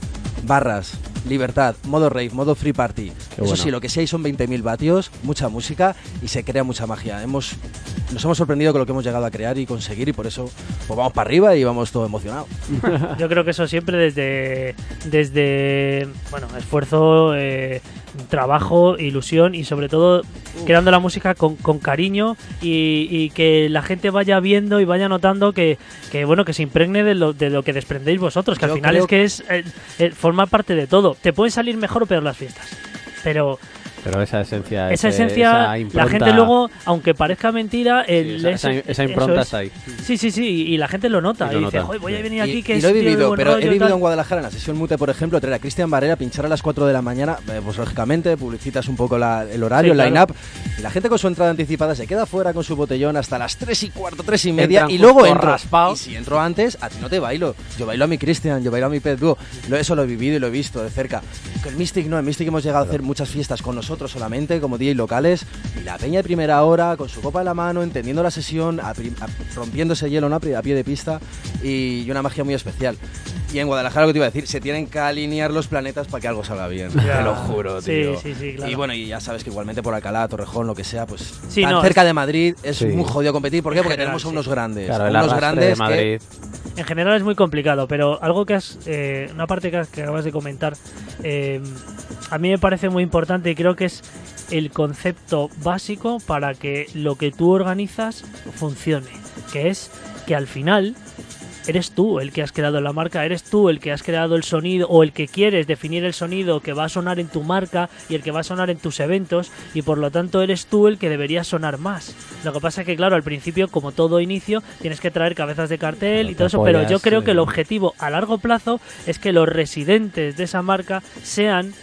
barras. Libertad, modo rave, modo free party. Eso bueno. sí, lo que sí hay son 20.000 vatios, mucha música y se crea mucha magia. Hemos, nos hemos sorprendido con lo que hemos llegado a crear y conseguir y por eso pues vamos para arriba y vamos todo emocionados. [laughs] Yo creo que eso siempre desde, desde bueno, esfuerzo, eh, trabajo, ilusión y sobre todo creando la música con, con cariño y, y que la gente vaya viendo y vaya notando que, que, bueno que se impregne de lo, de lo que desprendéis vosotros, que Yo al final creo es que es eh, eh, forma parte de todo. Te pueden salir mejor o peor las fiestas. Pero Pero esa esencia. esa ese- esencia, esa la impronta- gente luego, aunque parezca mentira, Sí, el, esa, esa- ese- esa impronta es. está ahí. Sí, sí, sí, y la gente lo nota. Y Y, lo dice, nota. "Joder, voy a Sí. venir aquí y, que y es lo he de vivido, pero rollo he y vivido tal". en Guadalajara en la sesión Mute, por ejemplo, traer a Cristian Varela a pinchar a las 4 de la mañana, eh, pues lógicamente publicitas un poco la- el horario, Sí, el claro. line-up, y la gente con su entrada anticipada se queda fuera con su botellón hasta las 3 y cuarto, 3 y media, Entran y luego raspados. Y si entro antes, a ti no te bailo. Yo bailo a mi Cristian, yo bailo a mi Pez Dúo. Lo, eso lo he vivido y lo he visto de cerca. El Mystic no, en Mystic hemos llegado a hacer muchas fiestas con nosotros solamente, como DJ locales, y la peña de primera hora, con su copa en la mano, entendiendo la sesión, a a- rompiendo ese hielo ¿no? a pie de pista, y, y una magia muy especial. Y en Guadalajara, lo que te iba a decir, se tienen que alinear los planetas para que algo salga bien. Ya. Te lo juro, Sí, tío. sí, sí, claro. Y bueno, y ya sabes que igualmente por Alcalá, Torrejón, lo que sea, pues Sí, tan no, cerca es- de Madrid es Sí. muy jodido competir. ¿Por qué? Porque general, tenemos a sí. unos grandes. Claro, a unos grandes de que- Madrid. En general es muy complicado, pero algo que has, eh, una parte que, has- que acabas de comentar, eh, a mí me parece muy importante y creo que es el concepto básico para que lo que tú organizas funcione, que es que al final eres tú el que has creado la marca, eres tú el que has creado el sonido o el que quieres definir el sonido que va a sonar en tu marca y el que va a sonar en tus eventos y por lo tanto eres tú el que debería sonar más. Lo que pasa es que claro, al principio como todo inicio tienes que traer cabezas de cartel y todo eso, pero yo creo que el eh. objetivo a largo plazo es que los residentes de esa marca sean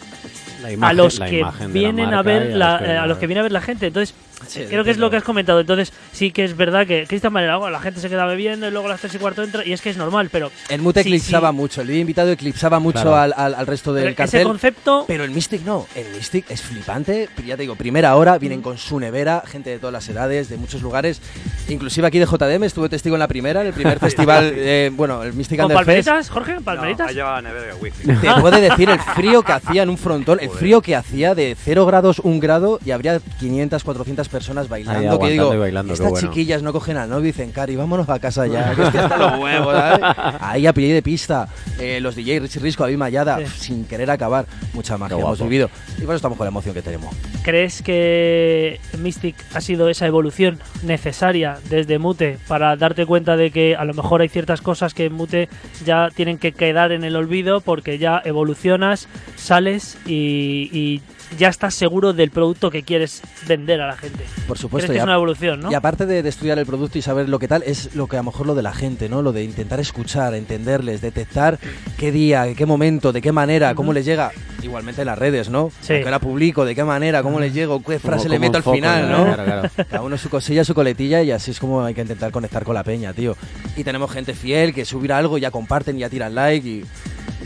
La a imagen- los que imagen vienen a ver la- a los que viene a ver la gente. Entonces, Sí, creo que es lo que has comentado. Entonces, sí que es verdad que Cristian bueno, la gente se queda bebiendo y luego a las 3 y cuarto entra y es que es normal, pero El Mute Sí, eclipsaba sí. mucho, el invitado eclipsaba mucho Claro. al, al- al resto del pero ese cartel. concepto Pero el Mystic no, el Mystic es flipante, ya te digo, primera hora, vienen con su nevera, gente de todas las edades, de muchos lugares, inclusive aquí de JDM, estuve testigo en la primera, en el primer [laughs] festival, eh, bueno, el Mystic con palmeritas, Jorge, No, palmeritas. la nevera. Te puede decir el frío que hacía en un frontón, el frío que hacía de 0 grados, 1 grado y habría 500, 400 personas bailando. que aguantando digo, y bailando, estas bueno. chiquillas no cogen al novio y dicen, Cari, vámonos a casa ya, que estoy hasta los [laughs] huevos, ¿sabes? Ahí a pie de pista, eh, los DJ Richie Risco, David Mayada, Sí. sin querer acabar, mucha magia hemos vivido. Y por eso estamos con la emoción que tenemos. ¿Crees que Mystic ha sido esa evolución necesaria desde Mute para darte cuenta de que a lo mejor hay ciertas cosas que en Mute ya tienen que quedar en el olvido porque ya evolucionas, sales y, y ya estás seguro del producto que quieres vender a la gente. Por ¿Crees supuesto, que es una evolución, no? Y aparte de, de estudiar el producto y saber lo que tal, es lo que a lo mejor lo de la gente, ¿no? Lo de intentar escuchar, entenderles, detectar qué día, qué momento, de qué manera, cómo les llega. Igualmente en las redes, ¿no? Sí. Que la publico, de qué manera, cómo les llego, qué frase le meto al final, ¿no? Claro, claro. Cada uno su cosilla, su coletilla y así es como hay que intentar conectar con la peña, tío. Y tenemos gente fiel que subirá algo, ya comparten, ya tiran like y...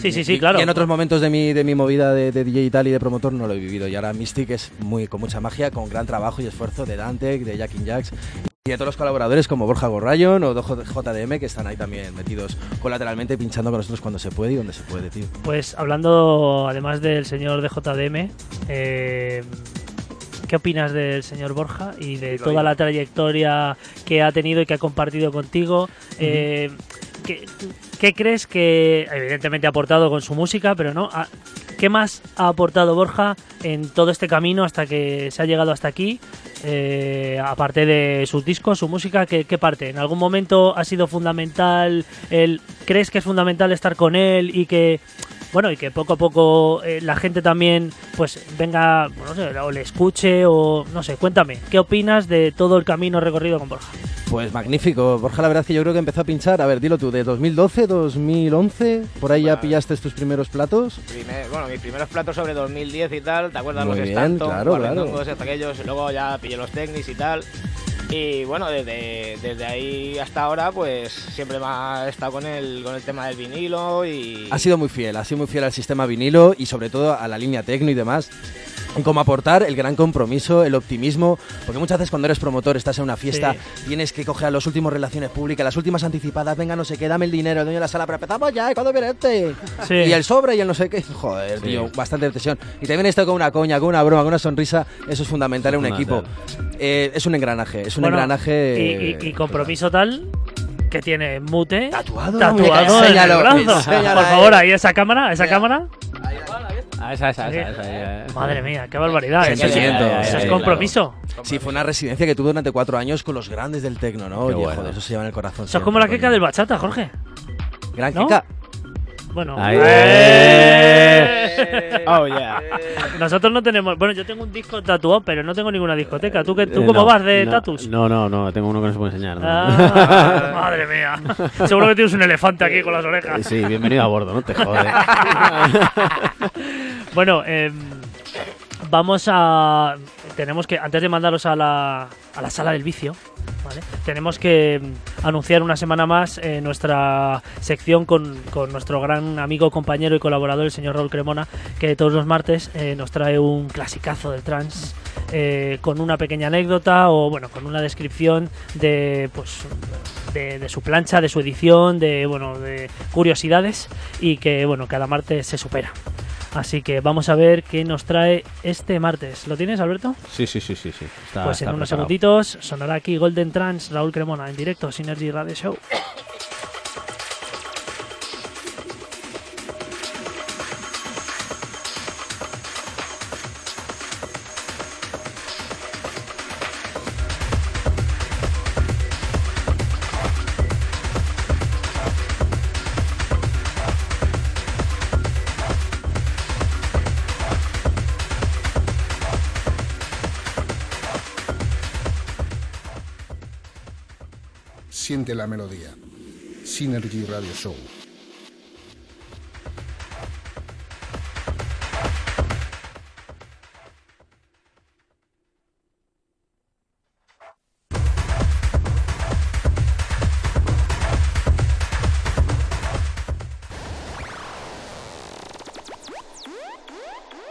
Sí, sí, sí, claro. Y en otros momentos de mi, de mi movida de, de DJ y tal y de promotor no lo he vivido. Y ahora Mystic es muy con mucha magia, con gran trabajo y esfuerzo de Dante, de Jackin Jacks y de todos los colaboradores como Borja Gorrayon o JDM que están ahí también metidos colateralmente pinchando con nosotros cuando se puede y donde se puede, tío. Pues hablando además del señor de JDM, eh, ¿qué opinas del señor Borja y de toda digo. la trayectoria que ha tenido y que ha compartido contigo? Eh, ¿qué, crees que evidentemente ha aportado con su música, pero no? ¿A- ¿Qué más ha aportado Borja en todo este camino hasta que se ha llegado hasta aquí? Eh, aparte de sus discos, su música, ¿qué, qué parte? ¿En algún momento ha sido fundamental? El, ¿Crees que es fundamental estar con él y que bueno, y que poco a poco eh, la gente también pues venga, no sé, o le escuche o no sé, cuéntame, ¿qué opinas de todo el camino recorrido con Borja? Pues magnífico. Borja, la verdad es que yo creo que empezó a pinchar, a ver, dilo tú, de 2012, 2011, por ahí ya Bueno. pillaste tus primeros platos. Primer- bueno, mis primeros platos sobre 2010 y tal, ¿te acuerdas Muy los bien, Stanton, claro, claro. aquellos, y luego ya pillé los Technics y tal. [laughs] Y bueno, desde, desde ahí hasta ahora, pues siempre me ha estado con el, con el tema del vinilo y... Ha sido muy fiel, ha sido muy fiel al sistema vinilo y sobre todo a la línea tecno y demás. Como aportar el gran compromiso, el optimismo, porque muchas veces cuando eres promotor, estás en una fiesta, tienes que coger a los últimos relaciones públicas, las últimas anticipadas, venga, no sé qué, dame el dinero, el dueño de la sala, pero empezamos ya, ¿eh? ¿cuándo viene este? Sí. Y el sobre y el no sé qué. Joder, Sí. tío, bastante tensión. Y también esto con una coña, con una broma, con una sonrisa, eso es fundamental en un equipo. Eh, es un engranaje, es un Bueno, engranaje. y, y- y compromiso tal que tiene mute Tatuado, tatuado en el brazo. Por favor, ahí esa cámara, esa cámara. Ah, esa, esa, Sí. esa, esa, ya, ya. Madre mía, qué barbaridad. Se Eso es- compromiso. Sí, fue una residencia que tuve durante cuatro años con los grandes del tecno, ¿no? Qué Oye, bueno. joder, eso se lleva en el corazón. Eso es como la queca del bachata, Jorge. Gran ¿no? queca. Bueno, Ahí. ¡Eh! Oh, yeah. nosotros no tenemos. Bueno, yo tengo un disco tatuado, pero no tengo ninguna discoteca. ¿Tú, qué, tú Eh, cómo no, vas de no, tatus? No, no, no, tengo uno que no se puede enseñar. ¿no? Ah, [laughs] madre mía. Seguro que tienes un elefante aquí con las orejas. Sí, bienvenido a bordo, no te jodes. [laughs] Bueno, em, vamos a. Tenemos que. Antes de mandaros a la, a la sala del vicio, ¿vale? Tenemos que em, anunciar una semana más eh, nuestra sección con, con nuestro gran amigo, compañero y colaborador, el señor Raúl Cremona, que todos los martes eh, nos trae un clasicazo del trans. eh, con una pequeña anécdota o bueno con una descripción de pues de, de su plancha de su edición de bueno de curiosidades y que bueno cada martes se supera Así que vamos a ver qué nos trae este martes. ¿Lo tienes, Alberto? Sí, sí, sí, sí. sí. Está- pues en unos preparado. segunditos sonará aquí Golden Trans, Raúl Cremona, en directo, Synergy Radio Show. Siente la melodía. Synergy Radio Show.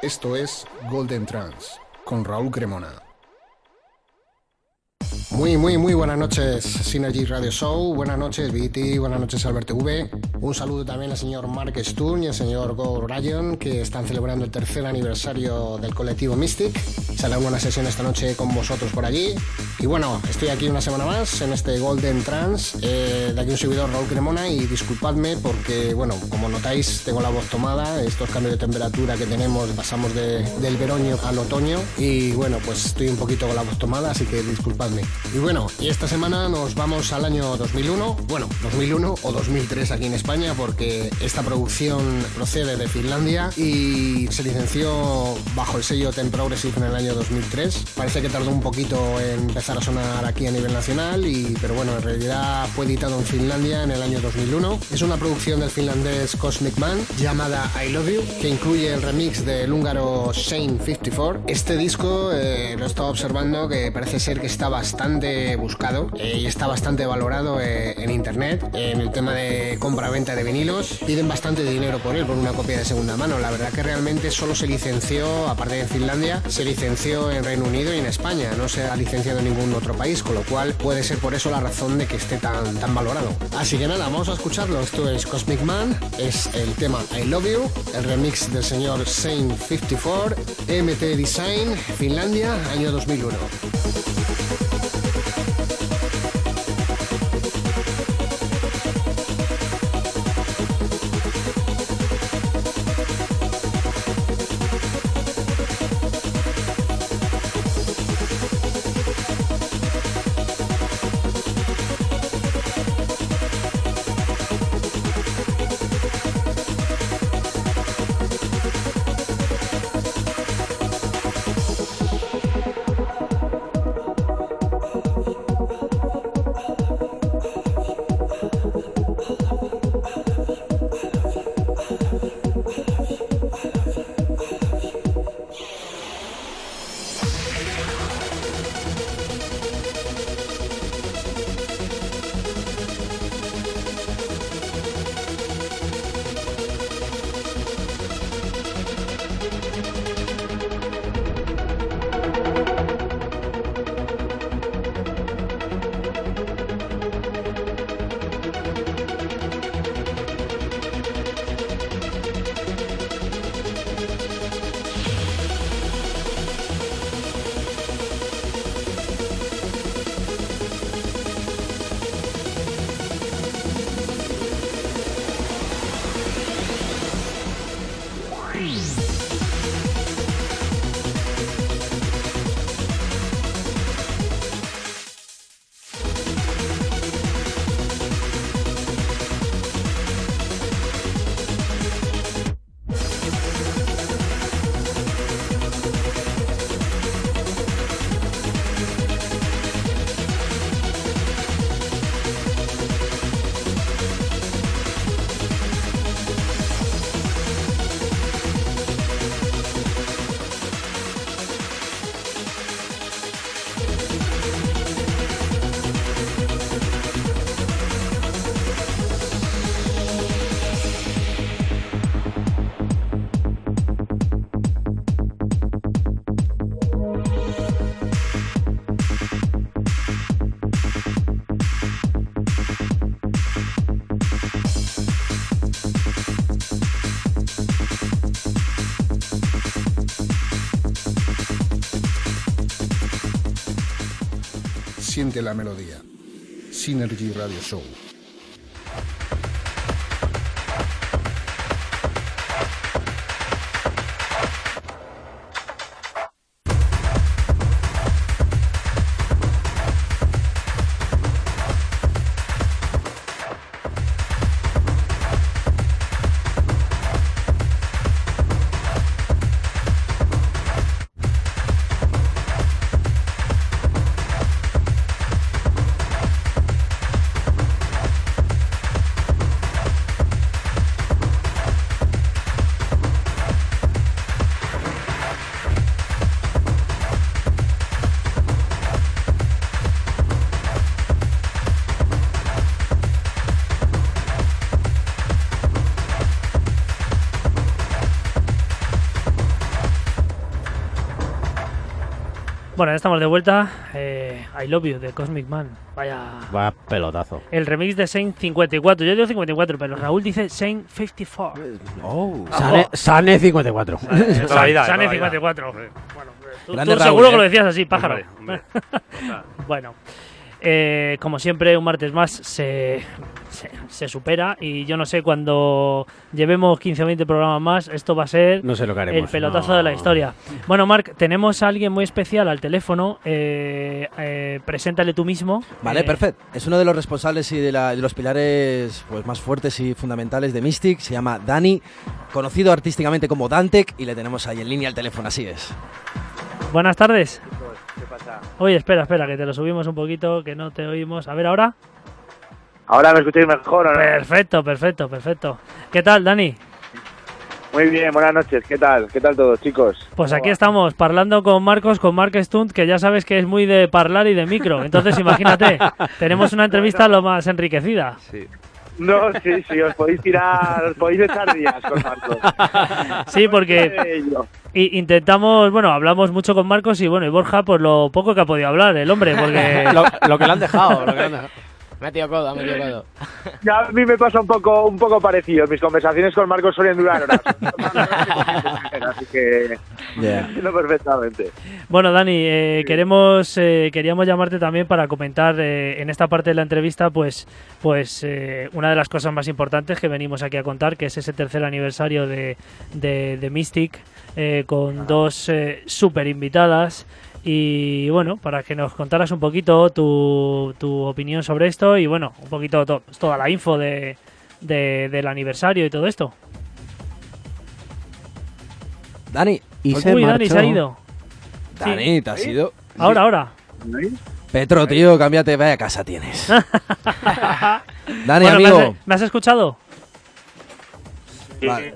Esto es Golden Trans con Raúl Cremona. Muy, muy, muy buenas noches, Synergy Radio Show. Buenas noches, BT. Buenas noches, Alberto V. Un saludo también al señor Mark Stun y al señor Go Ryan, que están celebrando el tercer aniversario del colectivo Mystic. Sale una sesión esta noche con vosotros por allí. Y bueno, estoy aquí una semana más en este Golden Trans. Eh, de aquí un servidor, Raúl Cremona. Y disculpadme porque, bueno, como notáis, tengo la voz tomada. Estos cambios de temperatura que tenemos, pasamos de- del veroño al otoño. Y bueno, pues estoy un poquito con la voz tomada, así que disculpadme. Y bueno, y esta semana nos vamos al año 2001, bueno, 2001 o 2003 aquí en España, porque esta producción procede de Finlandia y se licenció bajo el sello Ten Progressive en el año 2003. Parece que tardó un poquito en empezar a sonar aquí a nivel nacional, y, pero bueno, en realidad fue editado en Finlandia en el año 2001. Es una producción del finlandés Cosmic Man llamada I Love You, que incluye el remix del húngaro Shane 54. Este disco eh, lo he estado observando que parece ser que está bastante buscado eh, y está bastante valorado eh, en internet. En el tema de compra-venta de vinilos, piden bastante dinero por él, por una copia de segunda mano. La verdad que realmente solo se licenció, aparte de Finlandia, se licenció en Reino Unido y en España. No se ha licenciado en ningún otro país, con lo cual puede ser por eso la razón de que esté tan, tan valorado. Así que nada, vamos a escucharlo. Esto es Cosmic Man, es el tema I Love You, el remix del señor Saint 54, MT Design, Finlandia, año 2001. La melodía. Synergy Radio Show. Bueno, ya estamos de vuelta. Eh, I Love You de Cosmic Man. Vaya. Va pelotazo. El remix de Saint 54. Yo digo 54, pero Raúl dice Saint 54. Oh. Sane, Sane 54. Totalidad, Sane totalidad. 54. Bueno, tú, Grande tú Raúl, seguro ¿eh? que lo decías así, pájaro. Hombre, hombre. [laughs] bueno. Eh, como siempre, un martes más se, se, se supera y yo no sé, cuando llevemos 15 o 20 programas más, esto va a ser No sé lo que haremos. el pelotazo no. de la historia. Bueno, Marc, tenemos a alguien muy especial al teléfono. Eh, eh, preséntale tú mismo. Vale, Eh, perfecto. Es uno de los responsables y de, la- de los pilares pues, más fuertes y fundamentales de Mystic. Se llama Dani, conocido artísticamente como Dantec, y le tenemos ahí en línea al teléfono, así es. Buenas tardes. ¿Qué pasa? Oye, espera, espera, que te lo subimos un poquito, que no te oímos. A ver, ahora. ¿Ahora me escucháis mejor o no? Perfecto, perfecto, perfecto. ¿Qué tal, Dani? Muy bien, buenas noches. ¿Qué tal? ¿Qué tal todos, chicos? Pues ¿Cómo aquí va? estamos, parlando con Marcos, con Mark Stunt, que ya sabes que es muy de parlar y de micro. Entonces, imagínate, [laughs] tenemos una entrevista lo más enriquecida. Sí. No, sí, sí, os podéis tirar, os podéis echar días con Marcos. Sí, porque intentamos, bueno, hablamos mucho con Marcos y bueno, y Borja, pues lo poco que ha podido hablar el hombre, porque [laughs] lo, lo que le han dejado. Lo que le han dejado. Me ha tirado codo, me ha tirado codo. [laughs] Ya a mí me pasa un poco, un poco parecido. Mis conversaciones con Marcos suelen durar horas. [laughs] Así que entiendo perfectamente. Bueno, Dani, eh, queremos, eh, queríamos llamarte también para comentar eh, en esta parte de la entrevista, pues, pues eh, una de las cosas más importantes que venimos aquí a contar, que es ese tercer aniversario de, de, de Mystic, eh, con dos eh, super invitadas. Y bueno, para que nos contaras un poquito tu, tu opinión sobre esto y bueno, un poquito to- toda la info de, de- del aniversario y todo esto. Dani, Y se Uy, Dani se ha ido. Sí. Dani, te has ido. Ahora, ahora. Petro, tío, cámbiate, vaya casa tienes. [laughs] Dani, Bueno, ¿me amigo, has- ¿me has escuchado? Vale.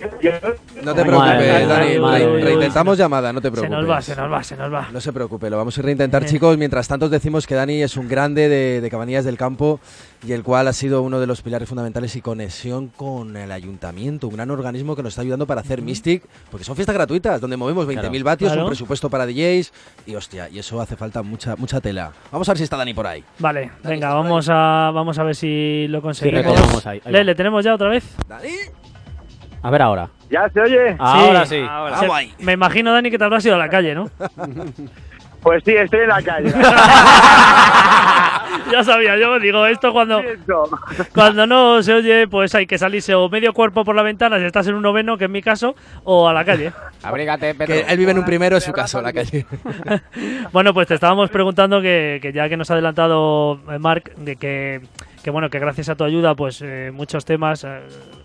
No te Madre preocupes, mía, Dani. madre re- reintentamos llamada, no te Se preocupes. nos va, se nos va, se nos va. No se preocupe, lo vamos a reintentar, chicos. Mientras tanto, os decimos que Dani es un grande de, de Cabanillas del Campo y el cual ha sido uno de los pilares fundamentales y conexión con el ayuntamiento, un gran organismo que nos está ayudando para hacer Mystic, porque son fiestas gratuitas, donde movemos 20.000 vatios, Claro. un presupuesto para DJs y hostia, y eso hace falta mucha mucha tela. Vamos a ver si está Dani por ahí. Vale, venga, vamos a, vamos a ver si lo Sí, conseguimos. tenemos ahí, ahí Le. ¿le tenemos ya otra vez? Dani, A ver ahora. ¿Ya se oye? Ahora sí. Ahí. Me imagino, Dani, que te habrás ido a la calle, ¿no? [laughs] Pues sí, estoy en la calle. [laughs] ya sabía yo, digo, esto cuando, [laughs] cuando no se oye, pues hay que salirse o medio cuerpo por la ventana si estás en un noveno, que es mi caso, o a la calle. Abrígate, Petro. Que él vive en un primero, es su caso, la calle. Bueno, pues te estábamos preguntando que, que ya que nos ha adelantado eh, Marc, de que, que bueno, que gracias a tu ayuda, pues eh, muchos temas eh,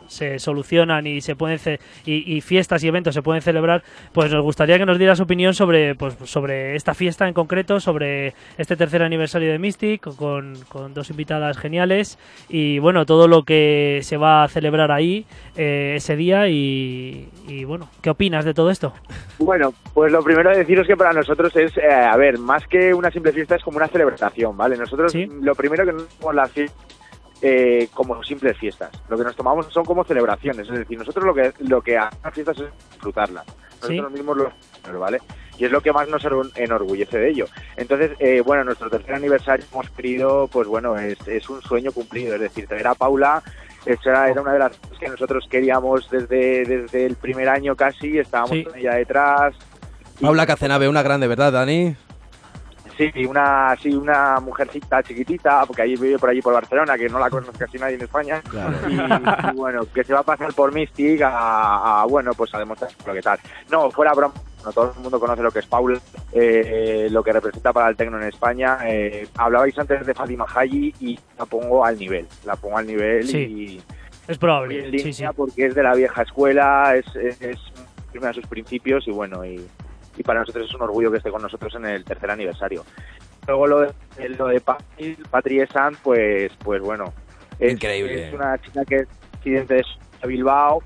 se solucionan y se pueden ce- y, y fiestas y eventos se pueden celebrar, pues nos gustaría que nos dieras opinión sobre, pues, sobre esta fiesta en concreto, sobre este tercer aniversario de Mystic, con, con dos invitadas geniales y bueno, todo lo que se va a celebrar ahí eh, ese día y, y bueno, ¿qué opinas de todo esto? Bueno, pues lo primero de deciros que para nosotros es, eh, a ver, más que una simple fiesta es como una celebración, ¿vale? Nosotros Sí. lo primero que no tomamos las fiestas eh, como simples fiestas, lo que nos tomamos son como celebraciones, es decir, nosotros lo que lo que hacemos las fiestas es disfrutarlas, nosotros mismos lo ¿vale? Y es lo que más nos enor- enorgullece de ello. Entonces, eh, bueno, nuestro tercer aniversario hemos querido, pues bueno, es, es un sueño cumplido, es decir, traer a Paula era, era una de las cosas que nosotros queríamos desde, desde el primer año casi, estábamos Sí. con ella detrás. Paula Cacenave, una grande, ¿verdad, Dani? Sí, una, sí, una mujercita chiquitita, porque ahí vive por allí por Barcelona, que no la conoce casi nadie en España. Claro. Y, y bueno, que se va a pasar por Mystic a, a, bueno, pues a demostrar lo que tal. No, fuera broma, no todo el mundo conoce lo que es Paula, eh, lo que representa para el tecno en España. Eh, hablabais antes de Fatima Haji y la pongo al nivel, la pongo al nivel Sí. y Es probable. en Sí, línea sí. porque es de la vieja escuela, es, es, es firme a sus principios y bueno, y, y para nosotros es un orgullo que esté con nosotros en el tercer aniversario. Luego lo de, lo de Patri, Patri Esan, pues, pues bueno, es, Increíble. es una chica que es residente de Bilbao,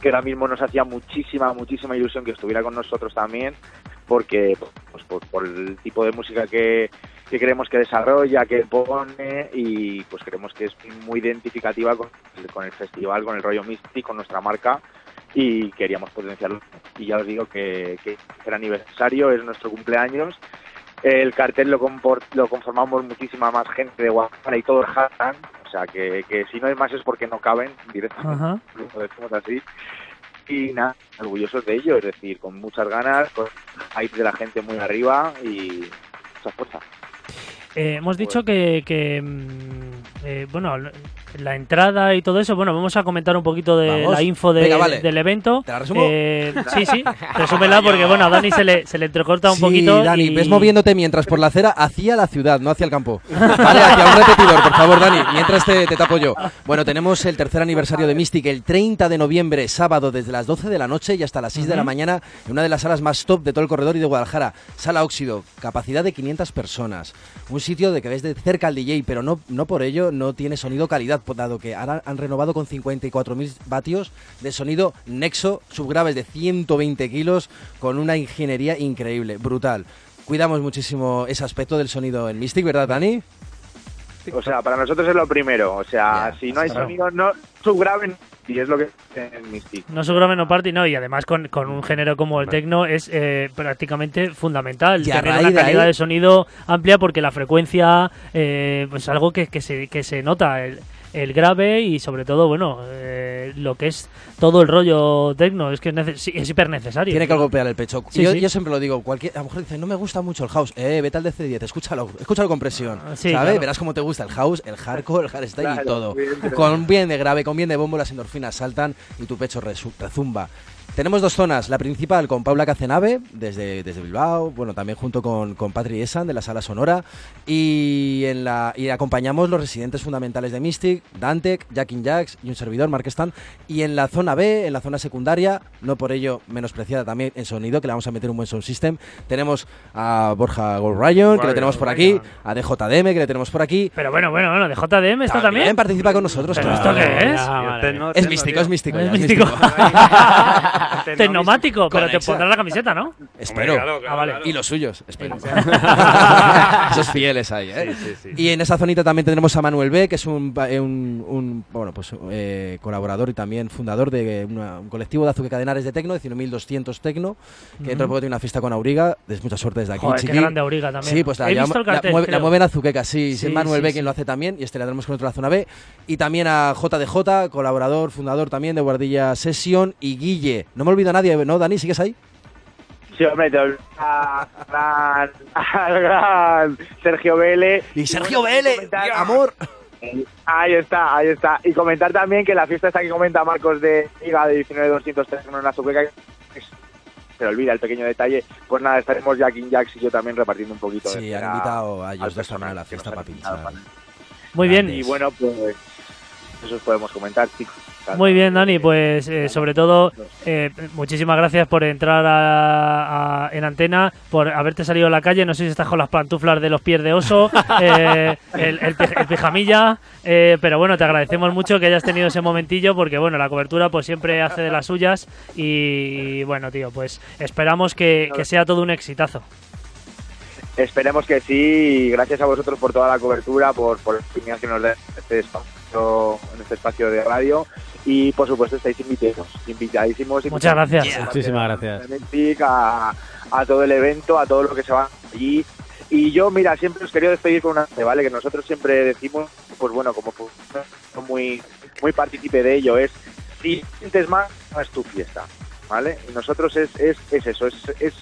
que ahora mismo nos hacía muchísima, muchísima ilusión que estuviera con nosotros también, porque pues, por, por el tipo de música que, que creemos que desarrolla, que pone y pues creemos que es muy identificativa con el, con el festival, con el rollo Mystic, con nuestra marca y queríamos potenciarlo. Y ya os digo que, que el aniversario es nuestro cumpleaños. El cartel lo, lo conformamos muchísima más gente de Guadalajara y todos jatan, o sea que, que si no hay más es porque no caben directamente, Ajá. lo decimos así. Y nada, orgullosos de ello, es decir, con muchas ganas, con hype de la gente muy arriba y mucha fuerza. Eh, hemos dicho que, que, mm, eh, bueno, la entrada y todo eso, bueno, vamos a comentar un poquito de Vamos. la info de- Venga, vale. del evento. ¿Te la resumo? Eh, sí, sí, [laughs] resúmela porque, bueno, a Dani se le, se le entrecorta un sí, poquito. Dani, y- ves moviéndote mientras por la acera hacia la ciudad, no hacia el campo. [laughs] Vale, hacia un repetidor, por favor, Dani, mientras te, te tapo yo. Bueno, tenemos el tercer aniversario de Mystic el 30 de noviembre, sábado, desde las 12 de la noche y hasta las 6 de la mañana, en una de las salas más top de todo el corredor y de Guadalajara, Sala Óxido, capacidad de 500 personas. Un sitio de que ves de cerca al DJ, pero no, no por ello no tiene sonido calidad, pues, dado que ahora han renovado con 54.000 vatios de sonido Nexo, subgraves de 120 kilos, con una ingeniería increíble, brutal. Cuidamos muchísimo ese aspecto del sonido en Mystic, ¿verdad, Dani? O sea, para nosotros es lo primero. O sea, si no hay claro. sonido, no. Y es lo que en Mystic. No party, no, y además con, con un género como el techno es eh, prácticamente fundamental. Y tener una de calidad ahí- de sonido amplia porque la frecuencia eh, pues algo que, que se, que se nota. El, el grave y sobre todo bueno eh, lo que es todo el rollo techno es que es, es hiper necesario Tiene que golpear el pecho. Sí, yo, sí. yo siempre lo digo, cualquier, a lo mejor dice, no me gusta mucho el house. Eh, vete al DC10, escúchalo, escúchalo con presión. Ah, sí, ¿Sabes? claro. Verás cómo te gusta el house, el hardcore, el hardstyle y Claro, todo. evidentemente. Con bien de grave, con bien de bombo, las endorfinas saltan y tu pecho resu- rezumba. Tenemos dos zonas, la principal con Paula Cacenave, desde, desde Bilbao, bueno, también junto con, con Patri Esan, de la Sala Sonora, y, en la, y acompañamos los residentes fundamentales de Mystic, Dantec, Jackin Jacks y un servidor, Mark Stan, y en la zona B, en la zona secundaria, no por ello menospreciada también en sonido, que le vamos a meter un buen sound system, tenemos a Borja Gold Ryan, que le tenemos por aquí, a DJDM, que le tenemos por aquí, pero bueno bueno bueno de JDM está también participa con nosotros, ¿Pero claro. esto qué es? Ya, Es místico, tío. es místico. Es ya, místico. [laughs] Tecno, tecnomático pero te pondrás la camiseta ¿no? Espero. Hombre, claro, claro, Ah, vale. claro. Y los suyos, espero. [laughs] Esos fieles ahí, ¿eh? Sí, sí, sí. Y en esa zonita también tendremos a Manuel B, que es un, pa- un, un, bueno, pues, eh, colaborador y también fundador de una- un colectivo de Azuque Cadenares de Tecno, 19.200 Tecno, que dentro de poco tiene una fiesta con Auriga. Des mucha suerte desde aquí, Joder, qué grande Auriga también Sí, pues la, he llama- visto el la cartel mueve, la creo. mueven Azuqueca, sí, Sí, es Manuel sí, B sí. quien lo hace también, y este le tenemos con otro la zona B. Y también a JDJ, colaborador, fundador también de Guardilla Session, y Guille. No me olvido a nadie, ¿no, Dani? ¿Sigues ahí? Sí, hombre, te olvidas al gran, al gran Sergio Vélez. Y Sergio bueno, Vélez, comentar- amor. Ahí está, ahí está. Y comentar también que la fiesta esta que comenta Marcos de Liga de 19.200 en una es- se le olvida el pequeño detalle. Pues nada, estaremos Jack in Jacks y yo también repartiendo un poquito de Sí, han invitado a ellos dos a la fiesta para pinchar. muy bien Y bueno, pues eso os podemos comentar, chicos. Muy bien, Dani, pues eh, sobre todo eh, muchísimas gracias por entrar a- a- en antena, por haberte salido a la calle. No sé si estás con las pantuflas de los pies de oso, [laughs] eh, el, el el pijamilla, eh, pero bueno, te agradecemos mucho que hayas tenido ese momentillo porque bueno, la cobertura pues siempre hace de las suyas y, bueno, tío, pues esperamos que, que sea todo un exitazo. Esperemos que sí, y gracias a vosotros por toda la cobertura, por, por la oportunidad que nos da este espacio, en este espacio de radio y por supuesto estáis invitados, invitadísimos. y Muchas gracias. Muchísimas gracias. a a, todo el evento, a todo lo que se va allí. Y yo, mira, siempre os quería despedir con una ¿vale? Que nosotros siempre decimos, pues bueno, como muy, muy partícipe de ello, es si sientes más, no es tu fiesta, ¿vale? Y nosotros es, es, es eso, es, es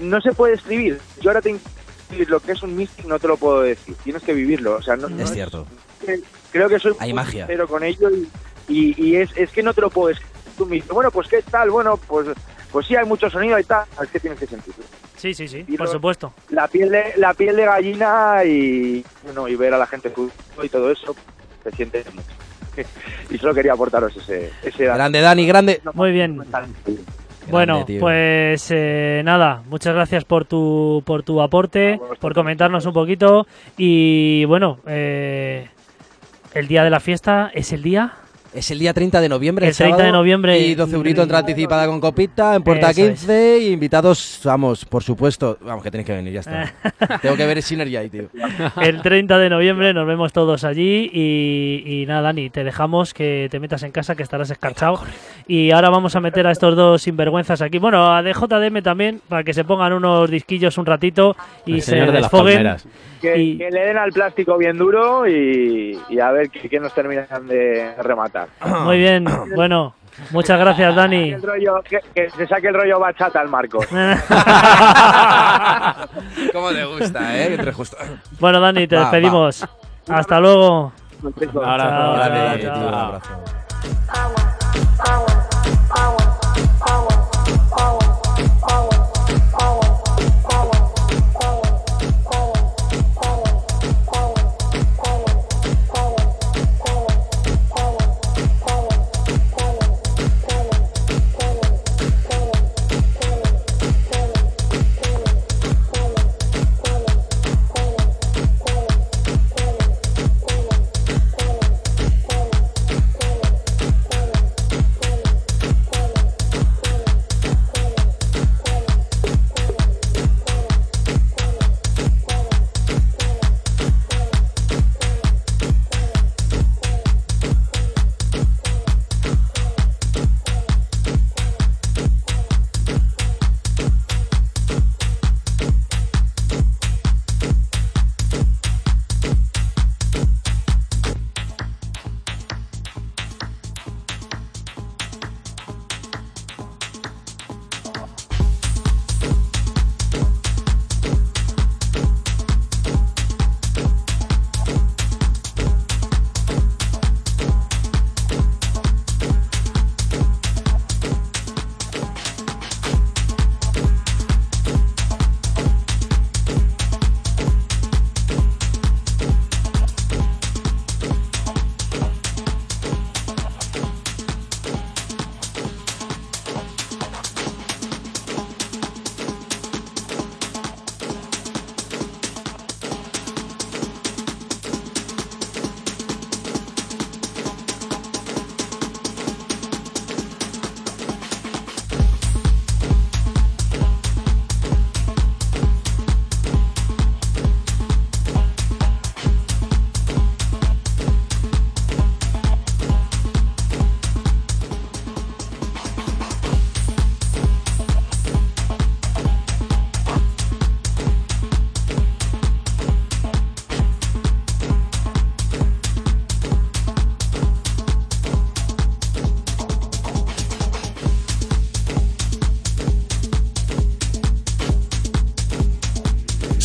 no se puede escribir. Yo ahora tengo que decir lo que es un mystic, no te lo puedo decir. Tienes que vivirlo. O sea, no, no Es cierto. que- creo que soy Hay muy magia. sincero con ello y, y, y es, es que no te lo puedo escribir. Tú me dices, bueno, pues qué tal, bueno, pues pues sí hay mucho sonido y tal, es que tienes que sentirlo. Sí, sí, sí, Y por lo- supuesto. La piel de la piel de gallina y bueno, y ver a la gente y todo eso se siente mucho. [laughs] y solo quería aportaros ese ese dato. Grande, Dani, grande. Muy bien. Grande, Bueno, tío. pues eh, nada, muchas gracias por tu, por tu aporte, por comentarnos un poquito y bueno, eh, el día de la fiesta es el día. Es el día 30 de noviembre. El 30 de sábado, noviembre. Y 12 euritos entrada anticipada con copita en puerta Eso es. 15. y invitados, vamos, por supuesto. Vamos, que tenéis que venir, ya está. [laughs] Tengo que ver el Synergy ahí, tío. [laughs] El 30 de noviembre nos vemos todos allí y, y nada, Dani, te dejamos que te metas en casa que estarás escarchado. Y ahora vamos a meter a estos dos sinvergüenzas aquí. Bueno, a DJDM también, para que se pongan unos disquillos un ratito y El se señor de las desfoguen. palmeras. Que, y... que, le den al plástico bien duro y, y a ver qué nos terminan de rematar. [coughs] Muy bien, bueno, Muchas gracias, Dani. Que, rollo, que, que, se saque el rollo bachata al marco. [laughs] Como te gusta, ¿eh? Te gusta. [coughs] Bueno, Dani, te va, despedimos. Va. Hasta luego. Un abrazo. Un abrazo.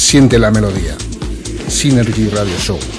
Siente la melodía. Synergy Radio Show.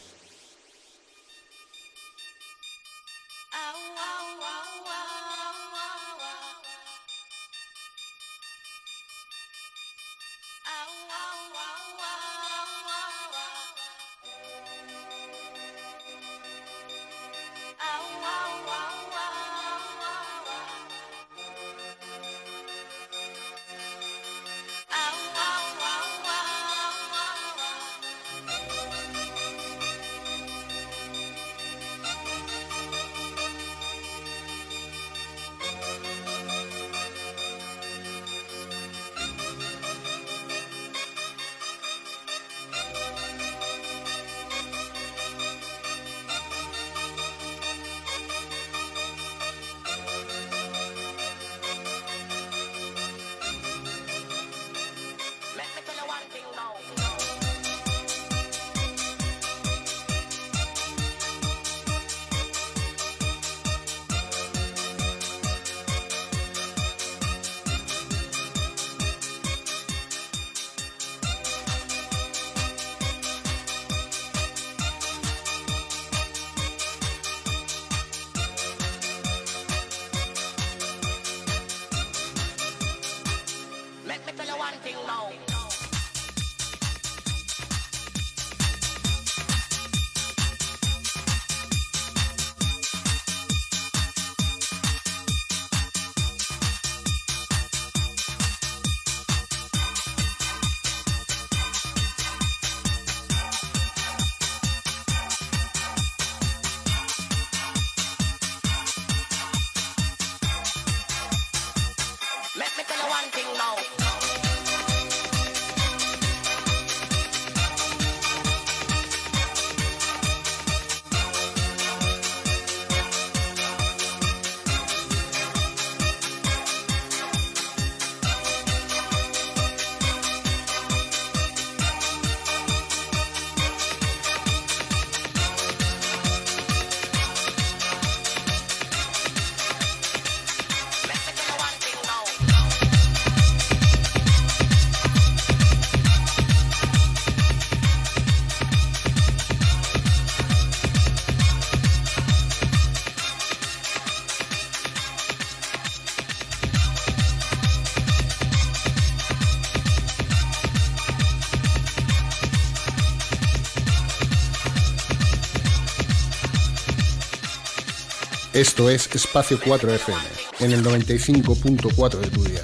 Esto es Espacio 4 FM, en el 95.4 de tu día.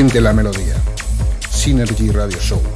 Siente la melodía. Synergy Radio Show.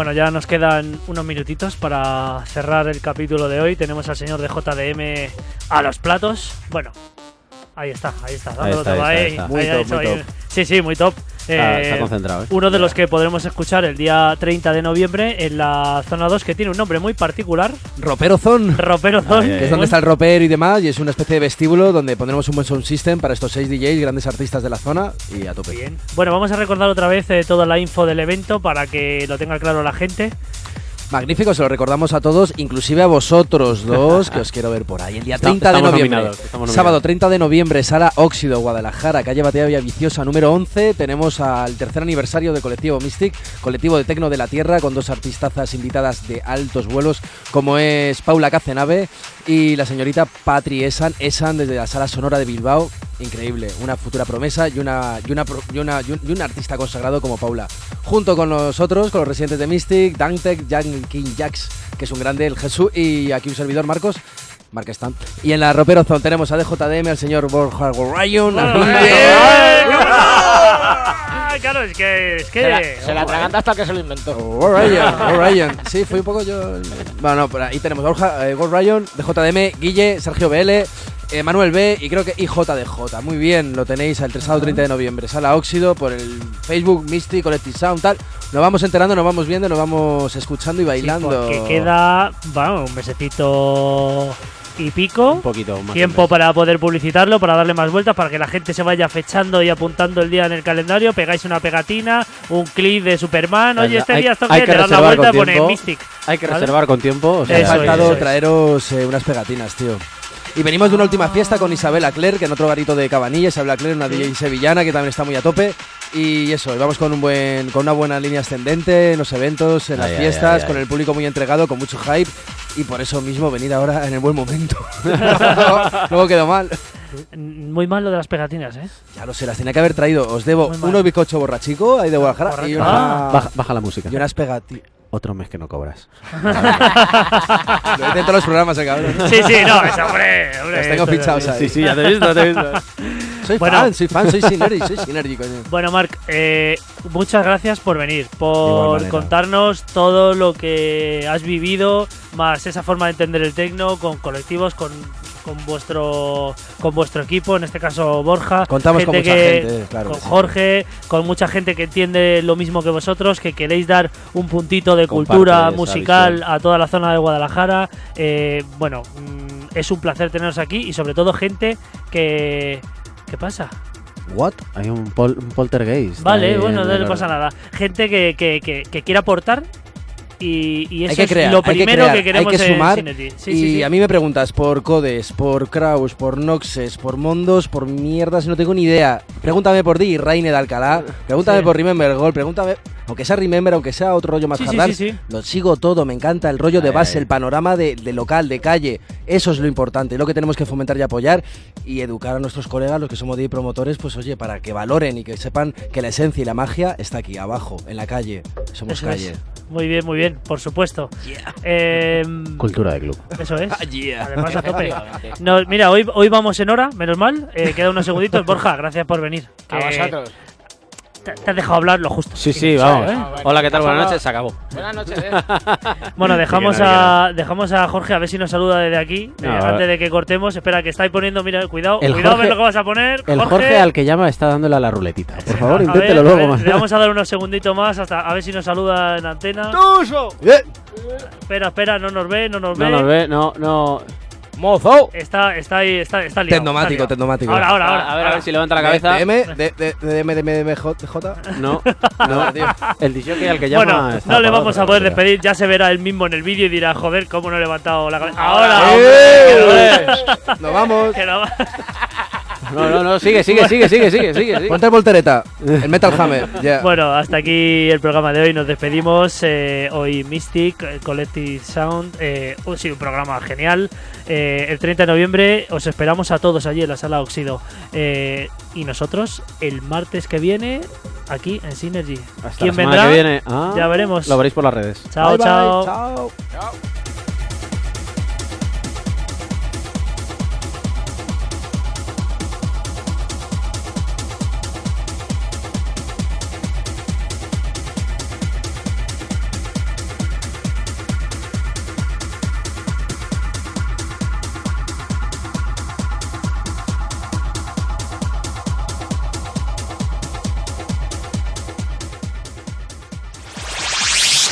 Bueno, ya nos quedan unos minutitos para cerrar el capítulo de hoy. Tenemos al señor de JDM a los platos. Bueno, ahí está, ahí está. dándolo está, todo, ahí ahí, está, está. Muy ahí ha top, hecho muy ahí- top. Sí, sí, muy top. Está, Eh, está concentrado, ¿eh? uno de los que podremos escuchar el día 30 de noviembre en la zona 2, que tiene un nombre muy particular, Ropero Zone. Ropero Zone. Que es donde está el ropero y demás, y es una especie de vestíbulo donde pondremos un buen sound system para estos seis DJs, grandes artistas de la zona, y a tope. Bien. Bueno, vamos a recordar otra vez eh, toda la info del evento para que lo tenga claro la gente. Magnífico, se lo recordamos a todos, inclusive a vosotros dos, que os quiero ver por ahí. El día Estamos- 30 de noviembre. Sábado 30 de noviembre, Sala Óxido, Guadalajara, calle Batea Viciosa, número 11. Tenemos al tercer aniversario de Colectivo Mystic, colectivo de tecno de la Tierra, con dos artistazas invitadas de altos vuelos, como es Paula Cacenave y la señorita Patri Esan, Esan desde la Sala Sonora de Bilbao. Increíble, una futura promesa y una, y una, y una, y un, y un artista consagrado como Paula. Junto con nosotros, con los residentes de Mystic, Dantec, Jan King Jax, que es un grande, el Jesús, y aquí un servidor, Marcos. Marca Stamp. Y en la Ropero Zone tenemos a DJDM, al señor Borja Ryan, a Bueno, Miguel. eh, ¡Ah! Claro, es que. Es que Se la, se la atraganta hasta que se lo inventó. Ryan, Gord Ryan. Sí, fue un poco yo. el- Bueno, no, por ahí tenemos a Borja, eh, Gord Ryan, DJDM, Guille, Sergio BL Manuel B y creo que IJDJ. Muy bien, lo tenéis el sábado 30 de noviembre. Sala Óxido por el Facebook, Misty, Collective Sound, tal. Nos vamos enterando, nos vamos viendo, nos vamos escuchando y bailando. Que queda, bueno, un mesecito y pico. Un poquito más. Tiempo para poder publicitarlo, para darle más vueltas, para que la gente se vaya fechando y apuntando el día en el calendario. Pegáis una pegatina, un clip de Superman. Oye, este Hay- día que que te das la reservar vuelta y con pones tiempo. Mystic. Hay que ¿Vale? reservar con tiempo. o sea, ha Eso es, faltado eso traeros eh, unas pegatinas, tío. Y venimos de una última fiesta con Isabela Clerc, en otro garito de Cabanilla. Isabela Clerc, una DJ sevillana que también está muy a tope. Y eso, y vamos con un buen, con una buena línea ascendente en los eventos, en las Ay, fiestas, ay, con ay. el público muy entregado, con mucho hype. Y por eso mismo venir ahora en el buen momento. [laughs] Luego quedó mal. Muy mal lo de las pegatinas, ¿eh? Ya lo sé, las tenía que haber traído. Os debo uno bizcocho borrachico ahí de Guadalajara y, una- Ah. Baja, baja la música. y unas pegatinas. Otro mes que no cobras. [laughs] Lo todos los programas, el cabrón. Sí, sí, no, es hombre. hombre Los tengo fichados ahí. sí, ya te he visto, te he visto. [laughs] Soy Bueno. fan, soy fan, soy Synergy, soy Synergy, coño. Bueno, Marc, eh, muchas gracias por venir, por contarnos todo lo que has vivido, más esa forma de entender el tecno con colectivos, con, con vuestro con vuestro equipo, en este caso Borja. Contamos con mucha que- gente, claro Con. Jorge, con mucha gente que entiende lo mismo que vosotros, que queréis dar un puntito de Comparte cultura musical a toda la zona de Guadalajara. Eh, bueno, mm, es un placer teneros aquí y sobre todo gente que... ¿Qué pasa? What? Hay un, pol- un poltergeist. Vale, bueno, en no le pasa nada. Gente que, que, que, que quiera aportar y, y eso hay que crear, es lo hay que primero crear, que queremos hay que sumar. Sí, y sí, sí. a mí me preguntas por Codes, por Kraus, por Noxes, por Mondos, por mierdas, no tengo ni idea. Pregúntame por Di Reine de Alcalá, pregúntame Sí. por Remember Gold, pregúntame, aunque sea Remember, aunque sea otro rollo más Sí, sí, hard sí, sí. lo sigo todo, me encanta el rollo de base, ay. el panorama de, de local, de calle. Eso es lo importante, lo que tenemos que fomentar y apoyar y educar a nuestros colegas, los que somos DJ promotores, pues oye, para que valoren y que sepan que la esencia y la magia está aquí, abajo, en la calle. Somos Eso calle. es. Muy bien, muy bien, por supuesto. Em, Cultura de club. eso es. [laughs] Yeah. Además, a tope. No, mira, hoy, hoy vamos en hora, menos mal. Eh, queda unos segunditos. Borja, gracias por venir. A vosotros. Te, te has dejado hablar lo justo. Sí, sí, vamos. ¿eh? Ah. Hola, ¿qué tal? Buenas noches, se acabó. Buenas noches, eh. [laughs] Bueno, dejamos a, dejamos a Jorge a ver si nos saluda desde aquí. No, eh, antes de que cortemos. Espera, que estáis poniendo. Mira, cuidado. El cuidado, Jorge- ver lo que vas a poner. El Jorge al que llama está dándole a la ruletita. Por favor, A inténtelo ver, luego ver, más. Le vamos a dar unos segunditos más hasta a ver si nos saluda en antena. Eh, Espera, espera, no nos ve, no nos No ve. nos ve, no, no. ¡Mozo! Está, está ahí, está, está liado. Tecnomático, está liado. tecnomático. Ahora, ahora, ahora. a ver, a ver si levanta la cabeza. DM, DM, de, J. No, [laughs] no. tío. El DJ al que llama. Bueno, está no le vamos a poder despedir, ya se verá él mismo en el vídeo y dirá, joder, cómo no he levantado la cabeza. Ahora, hombre, ¡Eh! Nos vamos. [laughs] no- No, no, sigue, sigue, sigue, sigue, sigue, sigue. sigue. Ponte el voltereta. El Metal Hammer. Bueno, hasta aquí el programa de hoy. Nos despedimos. eh, hoy Mystic, eh, Collective Sound. Eh, un- sí, un programa genial. Eh, el 30 de noviembre os esperamos a todos allí en la sala Oxido. Eh, y nosotros el martes que viene aquí en Synergy. Hasta ¿Quién la semana vendrá? que viene. Ah, Ya veremos. Lo veréis por las redes. Chao, Bye, bye. chao. chao.